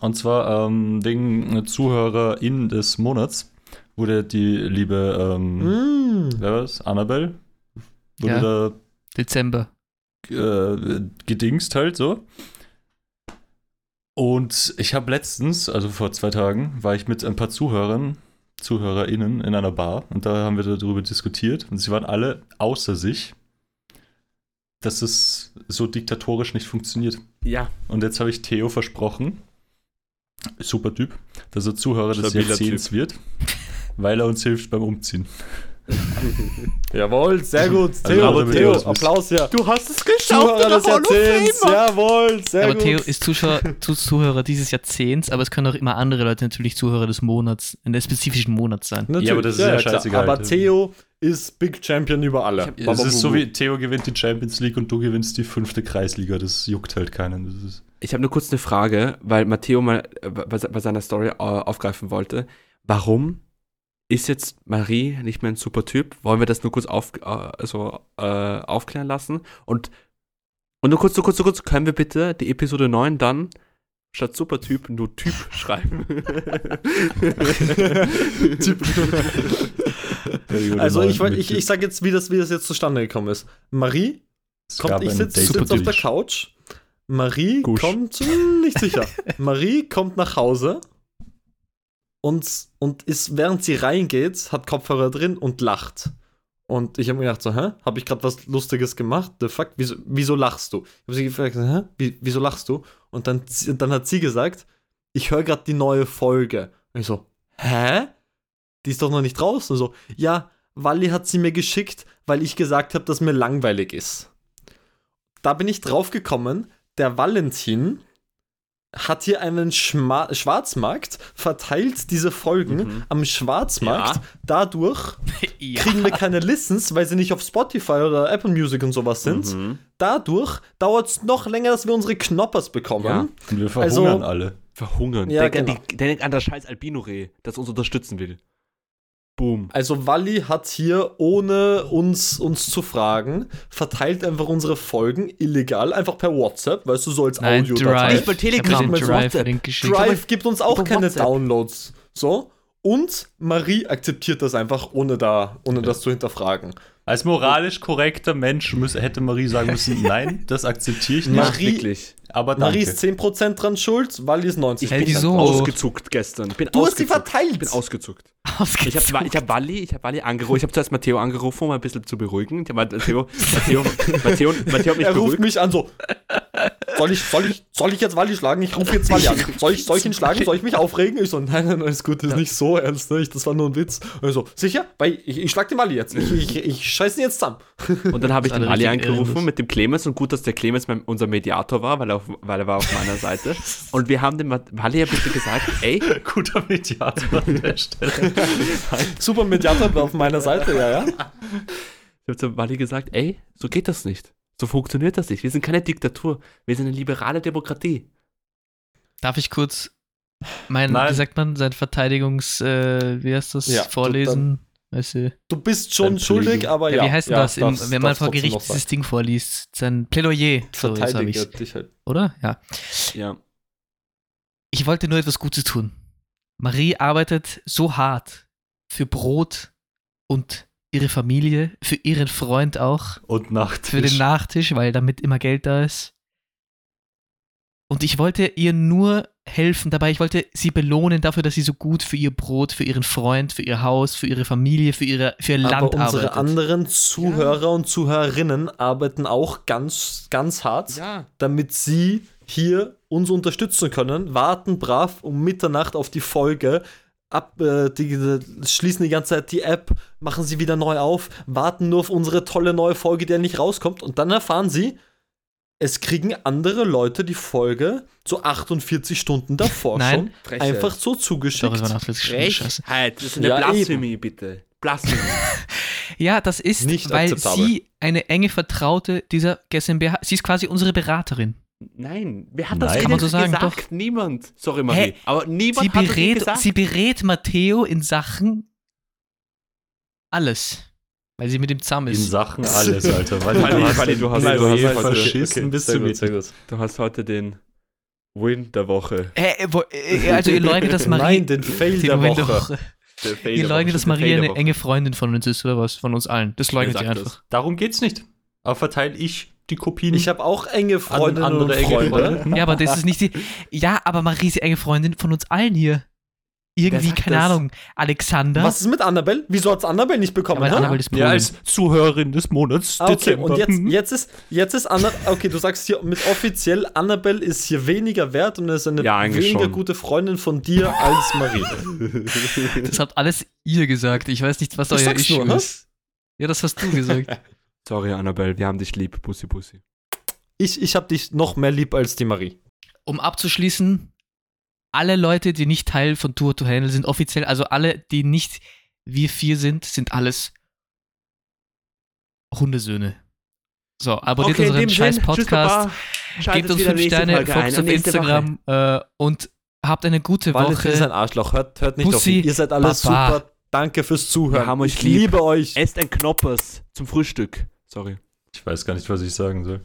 Speaker 2: Und zwar ähm, wegen ZuhörerInnen des Monats wurde die liebe, ähm,
Speaker 5: Mm.
Speaker 2: wer war's? Annabelle? Wurde
Speaker 4: Ja.
Speaker 2: da
Speaker 4: Dezember.
Speaker 2: äh, gedingst halt so. Und ich habe letztens, also vor zwei Tagen, war ich mit ein paar Zuhörern, ZuhörerInnen in einer Bar und da haben wir darüber diskutiert und sie waren alle außer sich, dass es so diktatorisch nicht funktioniert.
Speaker 3: Ja.
Speaker 2: Und jetzt habe ich Theo versprochen, super Typ, dass er Zuhörer des Jahrzehnts wird, weil er uns hilft beim Umziehen.
Speaker 5: Jawohl, sehr gut.
Speaker 2: Also,
Speaker 5: Theo,
Speaker 2: damit ihr
Speaker 5: Theo,
Speaker 2: wisst.
Speaker 5: Applaus hier.
Speaker 3: Du hast es
Speaker 5: Zuhörer des Jahrzehnts. Jawohl, sehr
Speaker 4: aber
Speaker 5: gut.
Speaker 4: Theo ist Zuschauer, zu, Zuhörer dieses Jahrzehnts, aber es können auch immer andere Leute natürlich Zuhörer des Monats, in der spezifischen Monat sein.
Speaker 5: Natürlich,
Speaker 2: Ja, aber das ist ja
Speaker 5: klar.
Speaker 2: scheißegal.
Speaker 5: Aber Theo ist Big Champion über alle.
Speaker 2: Es ist so wie Theo gewinnt die Champions League und du gewinnst die fünfte Kreisliga. Das juckt halt keinen. Das ist
Speaker 3: Ich habe nur kurz eine Frage, weil Matteo mal äh, bei, bei seiner Story äh, aufgreifen wollte. Warum ist jetzt Marie nicht mehr ein super Typ? Wollen wir das nur kurz auf, äh, also, äh, aufklären lassen? Und, und nur kurz, nur kurz, nur kurz, können wir bitte die Episode 9 dann statt Supertyp nur Typ schreiben?
Speaker 5: Also ich, ich, ich sag jetzt, wie das, wie das jetzt zustande gekommen ist. Marie kommt, ich sitze sitz auf der. Couch. Marie
Speaker 2: Gusch.
Speaker 5: kommt, hm, nicht sicher. Marie kommt nach Hause und, und ist, während sie reingeht, hat Kopfhörer drin und lacht. Und ich habe mir gedacht, so, hä? Habe ich gerade was Lustiges gemacht? The fuck? Wieso, wieso lachst du? Ich habe sie gefragt, hä? Wie, wieso lachst du? Und dann, dann hat sie gesagt, ich höre gerade die neue Folge. Und ich so, hä? Die ist doch noch nicht draußen. Und so, ja, Wally hat sie mir geschickt, weil ich gesagt habe, dass mir langweilig ist. Da bin ich drauf gekommen, der Valentin hat hier einen Schma Schwarzmarkt, verteilt diese Folgen
Speaker 3: Mhm.
Speaker 5: am Schwarzmarkt.
Speaker 3: Ja.
Speaker 5: Dadurch
Speaker 4: Ja.
Speaker 5: kriegen wir keine Listens, weil sie nicht auf Spotify oder Apple Music und sowas sind.
Speaker 3: Mhm.
Speaker 5: Dadurch dauert es noch länger, dass wir unsere Knoppers bekommen.
Speaker 3: Ja.
Speaker 2: Und wir verhungern
Speaker 5: Also-
Speaker 2: alle.
Speaker 3: Verhungern.
Speaker 5: Ja,
Speaker 3: denk,
Speaker 5: genau.
Speaker 3: an die, denk an das scheiß Albino-Reh, das uns unterstützen will. Boom.
Speaker 5: Also Wally hat hier, ohne uns, uns zu fragen, verteilt einfach unsere Folgen illegal, einfach per WhatsApp, weißt du, so als
Speaker 4: Nein,
Speaker 5: Audiodatei.
Speaker 4: Drive.
Speaker 3: Nicht bei Telegram,
Speaker 4: den Drive
Speaker 3: WhatsApp.
Speaker 4: Link geschickt.
Speaker 5: Drive gibt uns auch keine
Speaker 3: WhatsApp.
Speaker 5: Downloads. So. Und Marie akzeptiert das einfach, ohne, da, ohne das zu hinterfragen.
Speaker 2: Als moralisch korrekter Mensch muss, hätte Marie sagen müssen, nein, das akzeptiere ich nicht.
Speaker 5: Marie-
Speaker 3: wirklich.
Speaker 2: aber danke.
Speaker 5: Marie ist 10% dran schuld, Wally ist 90%.
Speaker 4: Hey, wieso?
Speaker 3: Ausgezuckt gestern. Bin
Speaker 5: Du hast sie
Speaker 3: ausgezuckt.
Speaker 5: verteilt.
Speaker 3: Ich bin ausgezuckt. Ich
Speaker 4: Ausgezogen.
Speaker 3: habe ich hab Wally, ich hab Wally angerufen. Ich habe zuerst Matteo angerufen, um ein bisschen zu beruhigen. Ich hab Matteo, Matteo, Matteo, Matteo hat mich
Speaker 5: er ruft
Speaker 3: beruhigt.
Speaker 5: mich an so. Soll ich, soll ich, soll ich jetzt Wally schlagen? Ich rufe jetzt Wally an. Soll ich, soll ich ihn schlagen? Soll ich mich aufregen? Ich so, nein, nein, alles gut, das ist nicht so ernst, ne? Ich- das war nur ein Witz. Und er so, sicher? Weil ich, ich schlag den Wally jetzt. Ich, ich, ich scheiß ihn jetzt zusammen.
Speaker 3: Und dann habe ich den
Speaker 4: richtig
Speaker 3: angerufen
Speaker 4: ehrenlos.
Speaker 3: mit dem Clemens und gut, dass der Clemens mein, unser Mediator war, weil er, auf, weil er war auf meiner Seite. Und wir haben dem Wally ein bisschen gesagt, ey,
Speaker 2: Guter Mediator an der Stelle.
Speaker 5: Super Mediator auf meiner Seite, ja, ja.
Speaker 3: ich habe zu Wally gesagt, ey, so geht das nicht. So funktioniert das nicht. Wir sind keine Diktatur. Wir sind eine liberale Demokratie.
Speaker 4: Darf ich kurz mein,
Speaker 2: Nein.
Speaker 4: wie sagt man, sein Verteidigungs, äh, wie heißt das,
Speaker 5: Ja, du-
Speaker 4: vorlesen? Weißt du?
Speaker 5: Du bist schon schuldig, aber
Speaker 4: Ja,
Speaker 5: ja.
Speaker 4: wie heißt denn
Speaker 5: ja,
Speaker 4: das, im,
Speaker 5: darfst-
Speaker 4: wenn man vor Gericht dieses. Ding vorliest? Sein Plädoyer. So, jetzt habe
Speaker 5: Verteidige
Speaker 4: ich
Speaker 5: dich halt.
Speaker 4: Oder? Ja.
Speaker 3: Ja.
Speaker 4: Ich wollte nur etwas Gutes tun. Marie arbeitet so hart für Brot und ihre Familie, für ihren Freund auch,
Speaker 2: Und Nacht.
Speaker 4: für den Nachtisch, weil damit immer Geld da ist. Und ich wollte ihr nur helfen dabei. Ich wollte sie belohnen dafür, dass sie so gut für ihr Brot, für ihren Freund, für ihr Haus, für ihre Familie, für, ihre, für ihr Land
Speaker 5: Aber unsere
Speaker 4: arbeitet.
Speaker 5: anderen Zuhörer und Zuhörerinnen arbeiten auch ganz, ganz hart,
Speaker 3: Ja.
Speaker 5: damit sie hier uns unterstützen können, warten brav um Mitternacht auf die Folge, ab, äh, die, die, schließen die ganze Zeit die App, machen sie wieder neu auf, warten nur auf unsere tolle neue Folge, die ja nicht rauskommt und dann erfahren sie, es kriegen andere Leute die Folge so 48 Stunden davor
Speaker 4: Nein.
Speaker 5: schon einfach so zugeschickt.
Speaker 4: Scheiße.
Speaker 3: Frechheit. Das ist eine
Speaker 5: Ja,
Speaker 3: Blasphemie, bitte. Blasphemie.
Speaker 4: Ja, das ist,
Speaker 5: Nicht
Speaker 4: weil
Speaker 5: akzeptabel.
Speaker 4: sie eine enge Vertraute dieser GmbH, sie ist quasi unsere Beraterin.
Speaker 3: Nein, wer hat
Speaker 2: Nein.
Speaker 3: das
Speaker 2: Kann
Speaker 4: man so sagen,
Speaker 3: gesagt? Niemand. Sorry, Marie.
Speaker 4: Hä?
Speaker 3: Aber niemand
Speaker 4: Sie
Speaker 3: hat das
Speaker 4: berät,
Speaker 3: gesagt.
Speaker 4: sie berät Matteo in Sachen alles. Weil sie mit ihm zusammen
Speaker 2: In
Speaker 4: ist.
Speaker 2: Sachen alles, Alter. Weil
Speaker 3: Wally,
Speaker 2: du hast,
Speaker 3: Wally, du hast-
Speaker 2: Nein,
Speaker 3: du hast heute-
Speaker 2: verschissen
Speaker 5: Okay,
Speaker 2: bist
Speaker 5: sehr
Speaker 2: du
Speaker 5: gut.
Speaker 3: Du hast heute den Win der Woche.
Speaker 4: Äh, äh, wo, äh, also ihr leugnet, dass Marie.
Speaker 5: Nein, den Fail
Speaker 4: den
Speaker 5: der Woche.
Speaker 3: Der Fail
Speaker 4: Ihr
Speaker 3: der
Speaker 4: leugnet,
Speaker 3: Woche,
Speaker 4: dass Marie eine
Speaker 3: Woche.
Speaker 4: enge Freundin von uns ist, oder was? Von uns allen. Das leugnet ihr einfach.
Speaker 3: das?
Speaker 2: Darum geht's nicht. Aber verteile ich die Kopien
Speaker 5: Ich habe auch enge Freundinnen
Speaker 2: andere
Speaker 5: und
Speaker 2: enge
Speaker 5: Freunde.
Speaker 2: Freunde.
Speaker 4: Ja, aber das ist nicht die. Ja, aber Marie ist die enge Freundin von uns allen hier. Irgendwie, keine
Speaker 3: das?
Speaker 4: Ahnung, Alexander.
Speaker 5: Was ist mit Annabelle? Wieso hat's Annabelle nicht
Speaker 4: Ja,
Speaker 5: bekommen?
Speaker 4: weil
Speaker 5: hä?
Speaker 4: Annabelle ist
Speaker 2: Ja, als Zuhörerin des Monats
Speaker 5: Ah, okay,
Speaker 2: Dezember.
Speaker 5: und jetzt,
Speaker 2: Mhm.
Speaker 5: jetzt ist, jetzt ist Anna, okay, du sagst hier mit offiziell, Annabelle ist hier weniger wert und ist eine
Speaker 3: Ja,
Speaker 5: weniger
Speaker 3: schon.
Speaker 5: gute Freundin von dir als Marie.
Speaker 4: Das hat alles ihr gesagt. Ich weiß nicht, was euer Issue
Speaker 5: nur,
Speaker 4: ist. Ja, das hast du gesagt.
Speaker 3: Sorry, Annabelle, wir haben dich lieb. Bussi, bussi.
Speaker 5: Ich, ich habe dich noch mehr lieb als die Marie.
Speaker 4: um abzuschließen, alle Leute, die nicht Teil von Tour to Handle sind, offiziell, also alle, die nicht wir vier sind, sind alles Hundesöhne. So, abonniert unseren scheiß Podcast, gebt uns fünf Sterne, folgt uns auf Instagram äh, und habt eine gute
Speaker 5: Valentin ist ein
Speaker 4: Woche.
Speaker 5: Arschloch, hört, hört nicht auf
Speaker 4: Bussi,
Speaker 5: ihn. Ihr seid alles
Speaker 4: Baba.
Speaker 5: super. Danke fürs Zuhören.
Speaker 3: Wir haben euch
Speaker 5: ich
Speaker 3: lieb.
Speaker 5: liebe euch.
Speaker 3: Esst ein Knoppers zum Frühstück. Sorry.
Speaker 2: Ich weiß gar nicht, was ich sagen soll.